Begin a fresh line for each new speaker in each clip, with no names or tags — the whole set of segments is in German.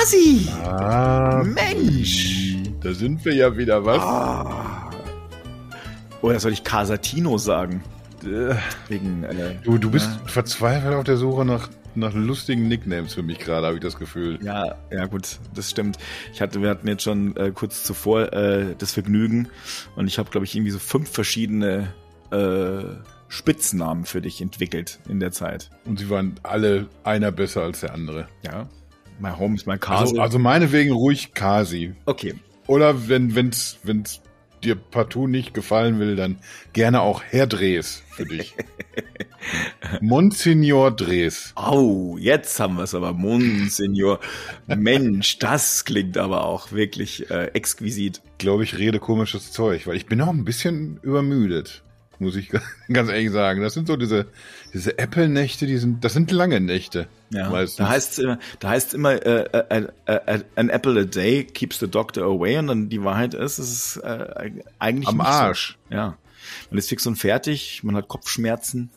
Kasi!
Ah,
Mensch!
da sind wir ja wieder, was?
Ah. Oder soll ich Casatino sagen?
Äh,
Wegen, äh,
Du, du bist verzweifelt auf der Suche nach, nach lustigen Nicknames für mich gerade, habe ich das Gefühl.
Ja, ja gut, das stimmt. Ich hatte, wir hatten jetzt schon äh, kurz zuvor äh, das Vergnügen und ich habe, glaube ich, irgendwie so fünf verschiedene äh, Spitznamen für dich entwickelt in der Zeit.
Und sie waren alle einer besser als der andere.
Ja. My home is my castle.
Also, also meinetwegen ruhig Kasi.
okay.
Oder wenn wenn's, wenn's dir partout nicht gefallen will, dann gerne auch Herr Drees für dich. Monsignor Drees.
Au, jetzt haben wir es aber, Monsignor. Mensch, das klingt aber auch wirklich äh, exquisit.
Glaube ich, rede komisches Zeug, weil ich bin auch ein bisschen übermüdet. Muss ich ganz ehrlich sagen. Das sind so diese, diese Apple-Nächte, die sind, das sind lange Nächte.
Ja,
meistens.
da heißt immer, da heißt immer, äh, äh, äh, äh, an apple a day keeps the doctor away und dann die Wahrheit ist, es ist äh, eigentlich
Am Arsch.
So. Ja, man ist fix und fertig, man hat Kopfschmerzen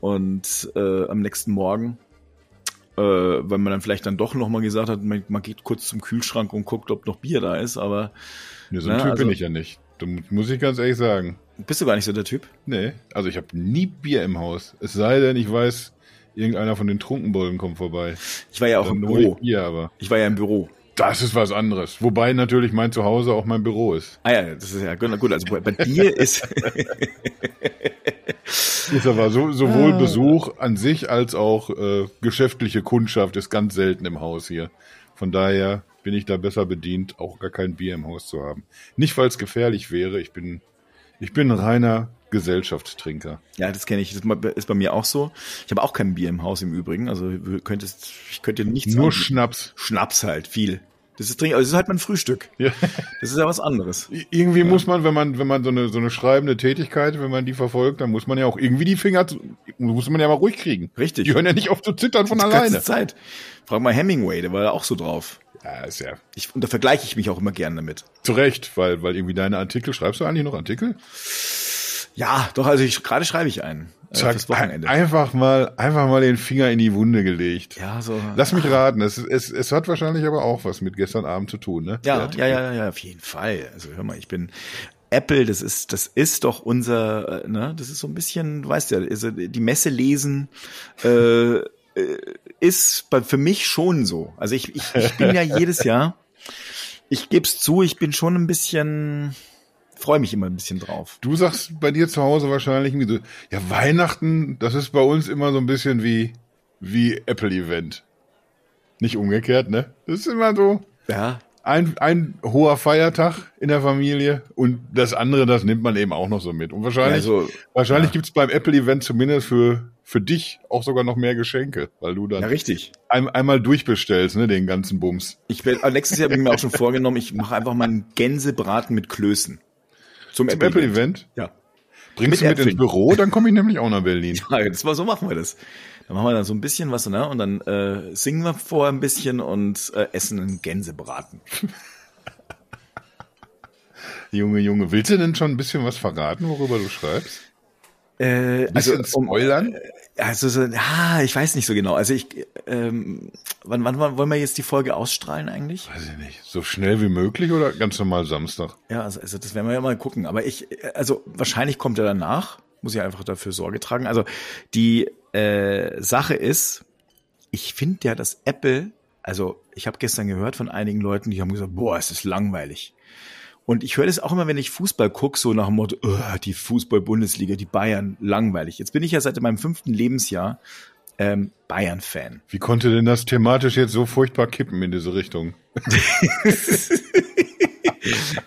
und äh, am nächsten Morgen, äh, wenn man dann vielleicht dann doch noch mal gesagt hat, man, man geht kurz zum Kühlschrank und guckt, ob noch Bier da ist, aber
Ja, so ein
Na,
Typ
also-
bin ich ja nicht. Da mu- muss ich ganz ehrlich sagen.
Bist du gar nicht so der Typ?
Nee, also ich habe nie Bier im Haus. Es sei denn, ich weiß, irgendeiner von den Trunkenbollen kommt vorbei.
Ich war ja auch
Dann
im
hol ich
Büro.
Bier, aber
Ich war ja im Büro.
das ist was anderes. Wobei natürlich mein Zuhause auch mein Büro ist.
Ah ja, das ist ja gut. Also bei, bei dir ist
Ist aber so, sowohl
Ah.
Besuch an sich als auch äh, geschäftliche Kundschaft ist ganz selten im Haus hier. Von daher bin ich da besser bedient, auch gar kein Bier im Haus zu haben. Nicht, weil es gefährlich wäre. Ich bin, ich bin ein reiner Gesellschaftstrinker.
Ja, das kenne ich. Das ist bei mir auch so. Ich habe auch kein Bier im Haus im Übrigen. Also könntest, ich könnte nichts
Nur
anbieten.
Schnaps.
Schnaps halt, viel. Das ist also das ist halt mein Frühstück.
Ja.
Das ist ja was anderes.
Irgendwie muss man, wenn man, wenn man so eine, so eine schreibende Tätigkeit, wenn man die verfolgt, dann muss man ja auch irgendwie die Finger, muss man ja mal ruhig kriegen.
Richtig.
Die hören ja nicht auf zu zittern von
Die
alleine.
ganze Zeit. Frag mal Hemingway, der war ja auch so drauf.
Ja, ist ja
Ich, und da vergleiche ich mich auch immer gern damit.
zu Recht, weil, weil irgendwie deine Artikel, schreibst du eigentlich noch Artikel?
Ja, doch, also ich, gerade schreibe ich einen. Äh,
Zack, ein- einfach mal, einfach mal den Finger in die Wunde gelegt.
ja, so.
Lass mich raten, es, es, es hat wahrscheinlich aber auch was mit gestern Abend zu tun, ne?
Ja, ja, ja, ja, auf jeden Fall. Also hör mal, ich bin Apple, das ist, das ist doch unser, äh, ne, das ist so ein bisschen, du weißt ja, also die Messe lesen äh, ist bei, für mich schon so. Also ich, ich, ich bin ja jedes Jahr, ich geb's zu, ich bin schon ein bisschen, freue mich immer ein bisschen drauf.
Du sagst bei dir zu Hause wahrscheinlich irgendwie so, ja, Weihnachten, das ist bei uns immer so ein bisschen wie, wie Apple-Event. Nicht umgekehrt, ne? Das ist immer so
Ja,
ein, ein hoher Feiertag in der Familie und das andere, das nimmt man eben auch noch so mit. Und wahrscheinlich,
Also,
wahrscheinlich gibt's beim Apple-Event zumindest für, für dich auch sogar noch mehr Geschenke, weil du dann
ja, richtig.
ein, einmal durchbestellst, ne, den ganzen Bums.
Ich äh, nächstes Jahr habe ich mir auch schon vorgenommen, ich mache einfach mal einen Gänsebraten mit Klößen. Zum,
Zum Apple-Event?
Ja.
Bringst
Mit
du mit ins
Äpfeln.
Büro, dann komme ich nämlich auch nach Berlin.
Ja, das war so machen wir das. Dann machen wir dann so ein bisschen was, ne? Und dann äh, singen wir vorher ein bisschen und äh, essen einen Gänsebraten.
Junge, Junge, willst du denn schon ein bisschen was verraten, worüber du schreibst?
Äh,
Bisschen spoilern?
Also so, ja, ich weiß nicht so genau. Also ich, ähm, wann, wann, wann wollen wir jetzt die Folge ausstrahlen eigentlich?
Weiß ich nicht. So schnell wie möglich oder ganz normal Samstag?
Ja, also, also das werden wir ja mal gucken. Aber ich, also wahrscheinlich kommt er danach. Muss ich einfach dafür Sorge tragen. Also die äh, Sache ist, ich finde ja, dass Apple, also ich habe gestern gehört von einigen Leuten, die haben gesagt, boah, es ist langweilig. Und ich höre das auch immer, wenn ich Fußball gucke, so nach dem Motto, "Oh, die Fußball-Bundesliga, die Bayern, langweilig. Jetzt bin ich ja seit meinem fünften Lebensjahr ähm, Bayern-Fan.
Wie konnte denn das thematisch jetzt so furchtbar kippen in diese Richtung?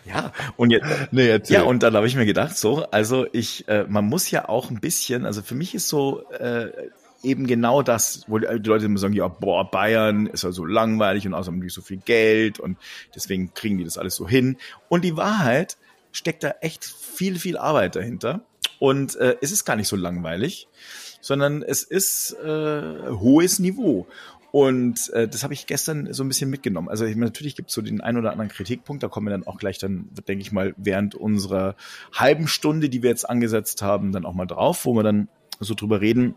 Ja, und jetzt,
Nee, erzähl.
Ja, und dann habe ich mir gedacht, so, also ich, äh, man muss ja auch ein bisschen, also für mich ist so äh, eben genau das, wo die Leute immer sagen, ja, boah, Bayern ist ja so langweilig und außerdem nicht so viel Geld und deswegen kriegen die das alles so hin. Und die Wahrheit steckt da echt viel, viel Arbeit dahinter. Und äh, es ist gar nicht so langweilig, sondern es ist äh, hohes Niveau. Und äh, das habe ich gestern so ein bisschen mitgenommen. Also ich meine, natürlich gibt es so den einen oder anderen Kritikpunkt, da kommen wir dann auch gleich dann, denke ich mal, während unserer halben Stunde, die wir jetzt angesetzt haben, dann auch mal drauf, wo wir dann so drüber reden.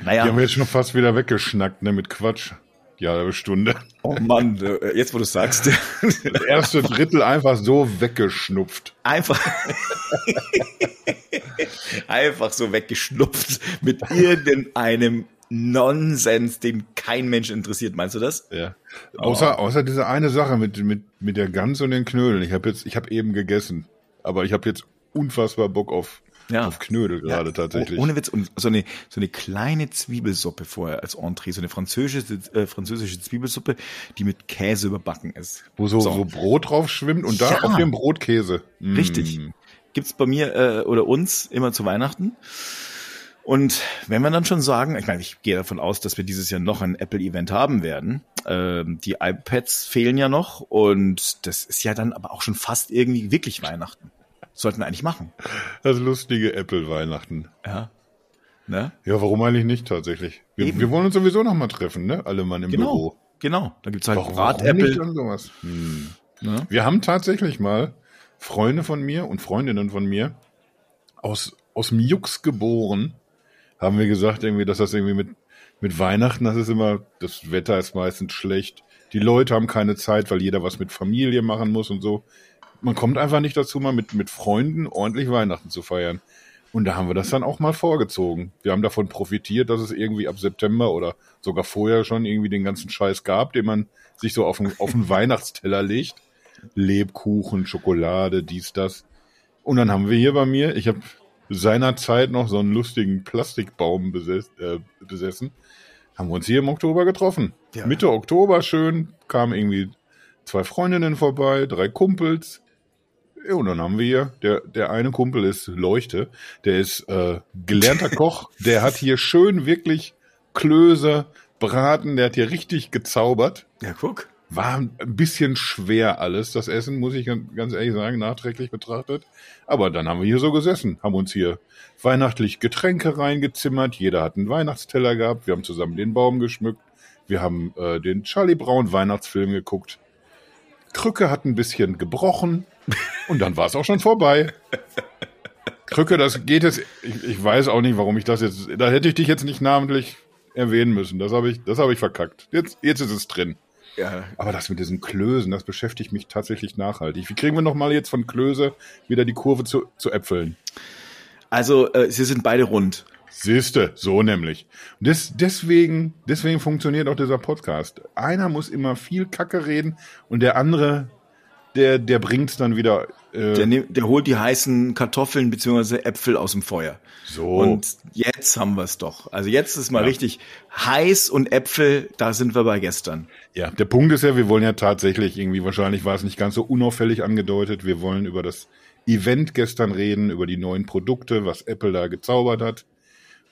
Die
Naja,
haben wir jetzt schon fast wieder weggeschnackt, ne, mit Quatsch. die halbe Stunde.
Oh Mann, äh, jetzt wo du sagst.
Das erste Drittel einfach so weggeschnupft.
Einfach. einfach so weggeschnupft mit irgendeinem Nonsens, den kein Mensch interessiert. Meinst du das?
Ja. Außer, oh. außer diese eine Sache mit, mit, mit der Gans und den Knödeln. Ich habe jetzt, ich habe eben gegessen, aber ich habe jetzt unfassbar Bock auf, ja. auf Knödel gerade ja. tatsächlich.
Oh, ohne Witz. Und so eine, so eine kleine Zwiebelsuppe vorher als Entree, so eine französische, äh, französische Zwiebelsuppe, die mit Käse überbacken ist.
Wo so, so. so Brot drauf schwimmt und da ja. auf dem Brot Käse.
Richtig. Mm. Gibt's bei mir äh, oder uns immer zu Weihnachten. Und wenn wir dann schon sagen, ich meine, ich gehe davon aus, dass wir dieses Jahr noch ein Apple-Event haben werden. Ähm, die iPads fehlen ja noch und das ist ja dann aber auch schon fast irgendwie wirklich Weihnachten. Sollten wir eigentlich machen.
Das lustige Apple-Weihnachten.
Ja. Ne?
Ja, warum eigentlich nicht tatsächlich? Wir, wir wollen uns sowieso noch mal treffen, ne? Alle Mann im
genau,
Büro.
Genau. Da gibt's halt
warum, Rat warum Apple. und sowas? Hm. Ne? Wir haben tatsächlich mal Freunde von mir und Freundinnen von mir aus, aus dem Jux geboren, haben wir gesagt, irgendwie, dass das irgendwie mit, mit Weihnachten, das ist immer, das Wetter ist meistens schlecht. Die Leute haben keine Zeit, weil jeder was mit Familie machen muss und so. Man kommt einfach nicht dazu, mal mit, mit Freunden ordentlich Weihnachten zu feiern. Und da haben wir das dann auch mal vorgezogen. Wir haben davon profitiert, dass es irgendwie ab September oder sogar vorher schon irgendwie den ganzen Scheiß gab, den man sich so auf den, auf den Weihnachtsteller legt. Lebkuchen, Schokolade, dies, das. Und dann haben wir hier bei mir, ich habe seinerzeit noch so einen lustigen Plastikbaum beses äh, besessen. Haben wir uns hier im Oktober getroffen. Ja. Mitte Oktober schön, kamen irgendwie zwei Freundinnen vorbei, drei Kumpels. Ja, und dann haben wir hier, der, der eine Kumpel ist Leuchte, der ist äh, gelernter Koch, der hat hier schön wirklich Klöße, Braten, der hat hier richtig gezaubert.
Ja, guck.
War ein bisschen schwer alles, das Essen, muss ich ganz ehrlich sagen, nachträglich betrachtet. Aber dann haben wir hier so gesessen, haben uns hier weihnachtlich Getränke reingezimmert, jeder hat einen Weihnachtsteller gehabt, wir haben zusammen den Baum geschmückt, wir haben äh, den Charlie Brown Weihnachtsfilm geguckt. Krücke hat ein bisschen gebrochen und dann war es auch schon vorbei. Krücke, das geht jetzt, ich, ich weiß auch nicht, warum ich das jetzt, da hätte ich dich jetzt nicht namentlich erwähnen müssen. Das habe ich, das ich verkackt. Jetzt, jetzt ist es drin. Ja. Aber das mit diesen Klößen, das beschäftigt mich tatsächlich nachhaltig. Wie kriegen wir nochmal jetzt von Klöße wieder die Kurve zu, zu Äpfeln?
Also, äh, sie sind beide rund.
Siehste, so nämlich. Des, deswegen, deswegen funktioniert auch dieser Podcast. Einer muss immer viel Kacke reden und der andere, der, der bringt's dann wieder.
Äh der, der holt die heißen Kartoffeln beziehungsweise Äpfel aus dem Feuer.
So.
Und jetzt haben wir es doch. Also jetzt ist mal ja. richtig heiß und Äpfel, da sind wir bei gestern.
Ja, der Punkt ist ja, wir wollen ja tatsächlich irgendwie, wahrscheinlich war es nicht ganz so unauffällig angedeutet, wir wollen über das Event gestern reden, über die neuen Produkte, was Apple da gezaubert hat.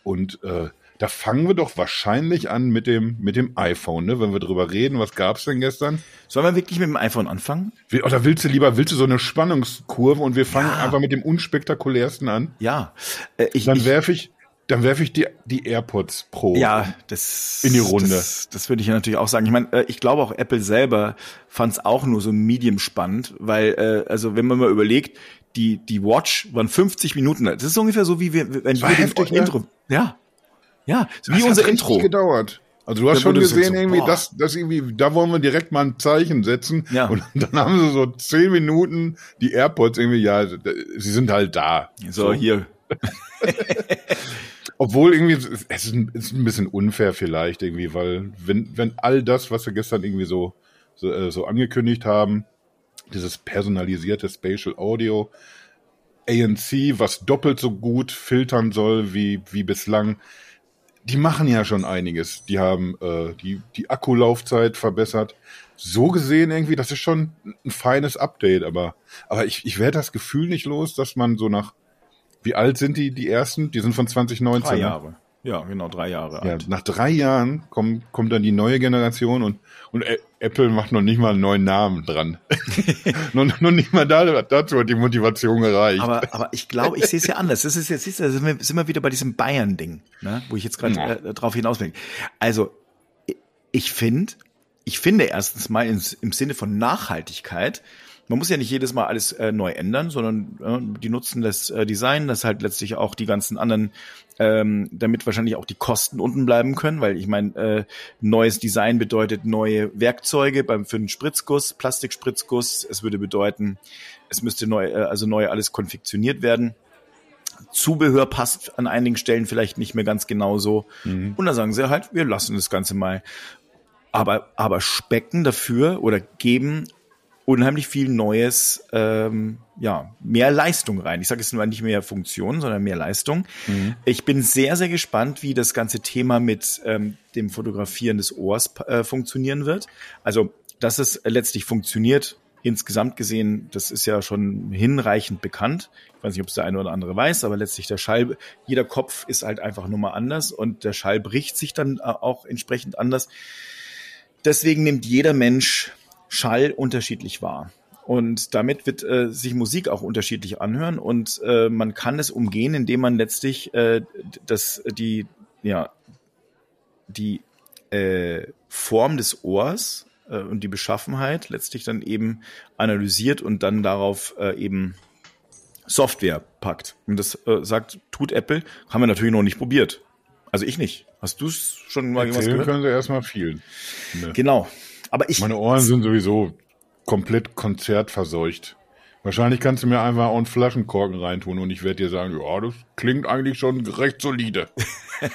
Und äh, da fangen wir doch wahrscheinlich an mit dem, mit dem iPhone, ne? wenn wir drüber reden. Was gab's denn gestern?
Sollen wir wirklich mit dem iPhone anfangen?
Oder willst du lieber, willst du so eine Spannungskurve und wir fangen ja. einfach mit dem unspektakulärsten an?
Ja.
Äh, ich, dann werfe ich, dann werfe ich die, die AirPods Pro
ja, das,
in die Runde.
Das, das würde ich ja natürlich auch sagen. Ich meine, äh, ich glaube auch Apple selber fand es auch nur so medium spannend, weil, äh, also wenn man mal überlegt, die, die Watch waren 50 Minuten. Das ist ungefähr so, wie wir, wenn wir
heftig,
ne? Intro. Ja, ja, wie unser Intro.
gedauert. Also du hast schon gesehen, so, irgendwie, das, das irgendwie, da wollen wir direkt mal ein Zeichen setzen. Ja. Und dann haben sie so zehn Minuten die AirPods irgendwie, ja, sie sind halt da.
So, so. hier.
Obwohl irgendwie, es ist ein, ist ein bisschen unfair vielleicht irgendwie, weil wenn, wenn all das, was wir gestern irgendwie so, so, äh, so angekündigt haben, dieses personalisierte Spatial Audio, ANC, was doppelt so gut filtern soll wie, wie bislang, die machen ja schon einiges. Die haben äh, die, die Akkulaufzeit verbessert. So gesehen irgendwie, das ist schon ein feines Update, aber, aber ich, ich werde das Gefühl nicht los, dass man so nach, wie alt sind die, die ersten? Die sind von 2019. Drei
ne? Ja, genau, drei Jahre
alt. Ja, nach drei Jahren kommt, kommt dann die neue Generation und, und Apple macht noch nicht mal einen neuen Namen dran. noch, noch nicht mal da, dazu hat die Motivation gereicht.
Aber, aber ich glaube, ich sehe es ja anders. Das ist jetzt, siehst du, sind wir, sind wir wieder bei diesem Bayern-Ding, ne? wo ich jetzt gerade ja. äh, drauf hinaus will. Also, ich finde, ich finde erstens mal ins, im Sinne von Nachhaltigkeit, man muss ja nicht jedes Mal alles äh, neu ändern, sondern äh, die nutzen das äh, Design, das halt letztlich auch die ganzen anderen, ähm, damit wahrscheinlich auch die Kosten unten bleiben können, weil ich meine, äh, neues Design bedeutet neue Werkzeuge beim für den Spritzguss, Plastikspritzguss. Es würde bedeuten, es müsste neu, äh, also neu alles konfektioniert werden. Zubehör passt an einigen Stellen vielleicht nicht mehr ganz genauso. Mhm. Und da sagen sie halt, wir lassen das Ganze mal. Aber, aber specken dafür oder geben unheimlich viel Neues, ähm, ja, mehr Leistung rein. Ich sage jetzt nur nicht mehr Funktion, sondern mehr Leistung. Mhm. Ich bin sehr, sehr gespannt, wie das ganze Thema mit ähm, dem Fotografieren des Ohrs äh, funktionieren wird. Also, dass es letztlich funktioniert, insgesamt gesehen, das ist ja schon hinreichend bekannt. Ich weiß nicht, ob es der eine oder andere weiß, aber letztlich der Schall, jeder Kopf ist halt einfach nur mal anders und der Schall bricht sich dann äh, auch entsprechend anders. Deswegen nimmt jeder Mensch Schall unterschiedlich wahr. Und damit wird äh, sich Musik auch unterschiedlich anhören und äh, man kann es umgehen, indem man letztlich äh, das, die, ja, die äh, Form des Ohrs äh, und die Beschaffenheit letztlich dann eben analysiert und dann darauf äh, eben Software packt. Und das äh, sagt, tut Apple, haben wir natürlich noch nicht probiert. Also ich nicht. Hast du es schon mal
Erzählen gehört? können sie erstmal viel.
Ne. Genau. Aber ich.
Meine Ohren sind sowieso komplett konzertverseucht. Wahrscheinlich kannst du mir einfach auch einen Flaschenkorken reintun und ich werde dir sagen, ja, das klingt eigentlich schon recht solide.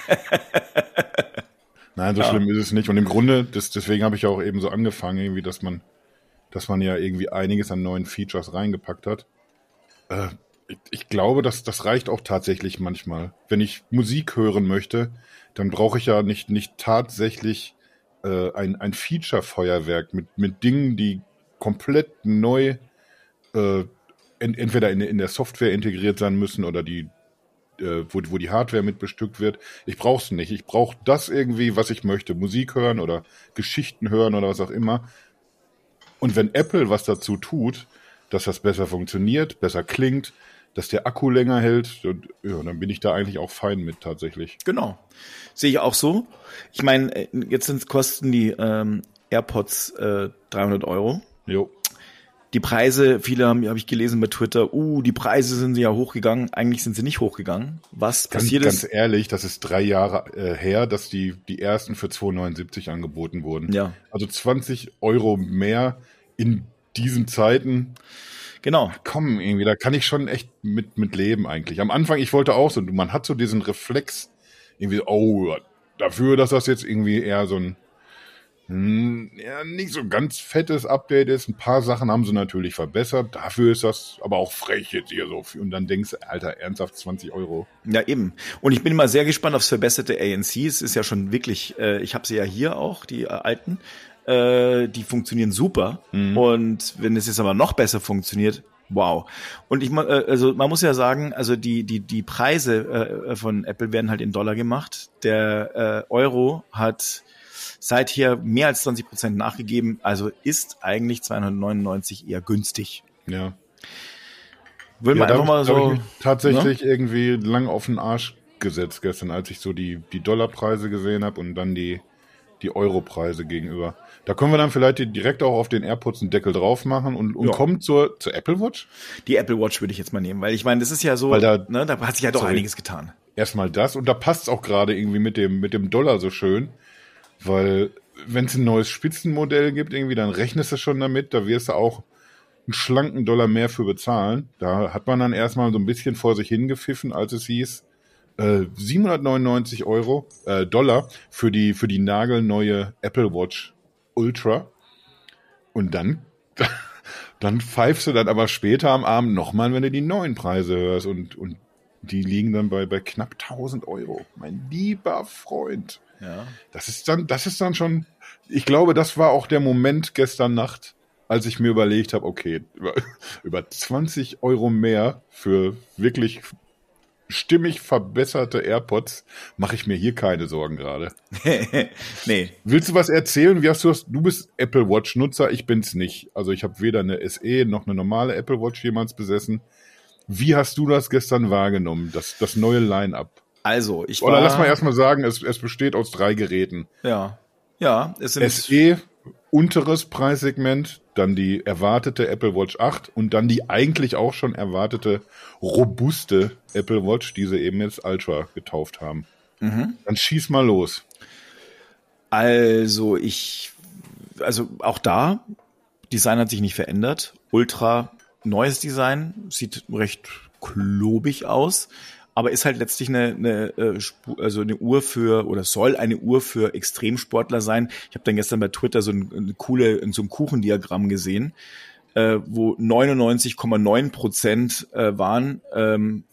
Nein, so ja. schlimm ist es nicht. Und im Grunde, das, deswegen habe ich auch eben so angefangen, irgendwie, dass man, dass man ja irgendwie einiges an neuen Features reingepackt hat. Äh, ich, ich, glaube, dass das reicht auch tatsächlich manchmal. Wenn ich Musik hören möchte, dann brauche ich ja nicht, nicht tatsächlich äh, ein, ein Feature-Feuerwerk mit, mit Dingen, die komplett neu äh, ent, entweder in, in der Software integriert sein müssen oder die äh, wo, wo die Hardware mit bestückt wird. Ich brauch's nicht. Ich brauche das irgendwie, was ich möchte. Musik hören oder Geschichten hören oder was auch immer. Und wenn Apple was dazu tut, dass das besser funktioniert, besser klingt, dass der Akku länger hält, und, ja, dann bin ich da eigentlich auch fein mit tatsächlich.
Genau. Sehe ich auch so. Ich meine, äh, jetzt sind, kosten die ähm, AirPods äh, 300 Euro.
Jo
die Preise, viele haben, habe ich gelesen bei Twitter, uh, die Preise sind ja hochgegangen. Eigentlich sind sie nicht hochgegangen. Was
ganz,
passiert
ist? Ganz ehrlich, das ist drei Jahre äh, her, dass die, die ersten für 2,79 angeboten wurden.
Ja.
Also 20 Euro mehr in diesen Zeiten.
Genau.
Komm, irgendwie, da kann ich schon echt mit, mit leben eigentlich. Am Anfang, ich wollte auch so, man hat so diesen Reflex, irgendwie, oh, dafür, dass das jetzt irgendwie eher so ein hm, ja, nicht so ganz fettes Update ist. Ein paar Sachen haben sie natürlich verbessert. Dafür ist das aber auch frech jetzt hier so. Und dann denkst du, Alter, ernsthaft 20 Euro.
Ja, eben. Und ich bin mal sehr gespannt aufs verbesserte ANC. Es ist ja schon wirklich, äh, ich habe sie ja hier auch, die äh, alten. Äh, die funktionieren super. Mhm. Und wenn es jetzt aber noch besser funktioniert, wow. Und ich äh, also man muss ja sagen, also die die die Preise äh, von Apple werden halt in Dollar gemacht. Der äh, Euro hat seither mehr als 20 Prozent nachgegeben. Also ist eigentlich 299 eher günstig.
Ja.
Will ja, man einfach mal so.
tatsächlich ne? irgendwie lang auf den Arsch gesetzt gestern, als ich so die, die Dollarpreise gesehen habe und dann die, die Europreise gegenüber. Da können wir dann vielleicht direkt auch auf den AirPods einen Deckel drauf machen und, und ja. kommen zur, zur Apple Watch.
Die Apple Watch würde ich jetzt mal nehmen, weil ich meine, das ist ja so, weil da, ne, da hat sich ja doch sorry, einiges getan.
Erstmal das und da passt es auch gerade irgendwie mit dem, mit dem Dollar so schön. Weil wenn es ein neues Spitzenmodell gibt, irgendwie, dann rechnest du schon damit, da wirst du auch einen schlanken Dollar mehr für bezahlen. Da hat man dann erstmal so ein bisschen vor sich hingepfiffen, als es hieß, äh, 799 Euro, äh, Dollar für die, für die nagelneue Apple Watch Ultra. Und dann, dann pfeifst du dann aber später am Abend nochmal, wenn du die neuen Preise hörst und, und die liegen dann bei, bei knapp 1000 Euro. Mein lieber Freund.
Ja.
Das ist dann, das ist dann schon, ich glaube, das war auch der Moment gestern Nacht, als ich mir überlegt habe, okay, über, über 20 Euro mehr für wirklich stimmig verbesserte AirPods mache ich mir hier keine Sorgen gerade.
nee.
Willst du was erzählen? Wie hast du das? Du bist Apple Watch Nutzer, ich bin's nicht. Also ich habe weder eine SE noch eine normale Apple Watch jemals besessen. Wie hast du das gestern wahrgenommen, das, das neue Line-up?
Also, ich war.
Oder lass mal erstmal sagen, es, es besteht aus drei Geräten.
Ja. Ja,
es sind. SE, unteres Preissegment, dann die erwartete Apple Watch 8 und dann die eigentlich auch schon erwartete robuste Apple Watch, die sie eben jetzt Ultra getauft haben. Mhm. Dann schieß mal los.
Also ich, also auch da, Design hat sich nicht verändert. Ultra neues Design, sieht recht klobig aus aber ist halt letztlich eine, eine, äh, also eine Uhr für oder soll eine Uhr für Extremsportler sein. Ich habe dann gestern bei Twitter so ein, eine coole so ein Kuchendiagramm gesehen, äh, wo 99,9 Prozent äh, waren ähm,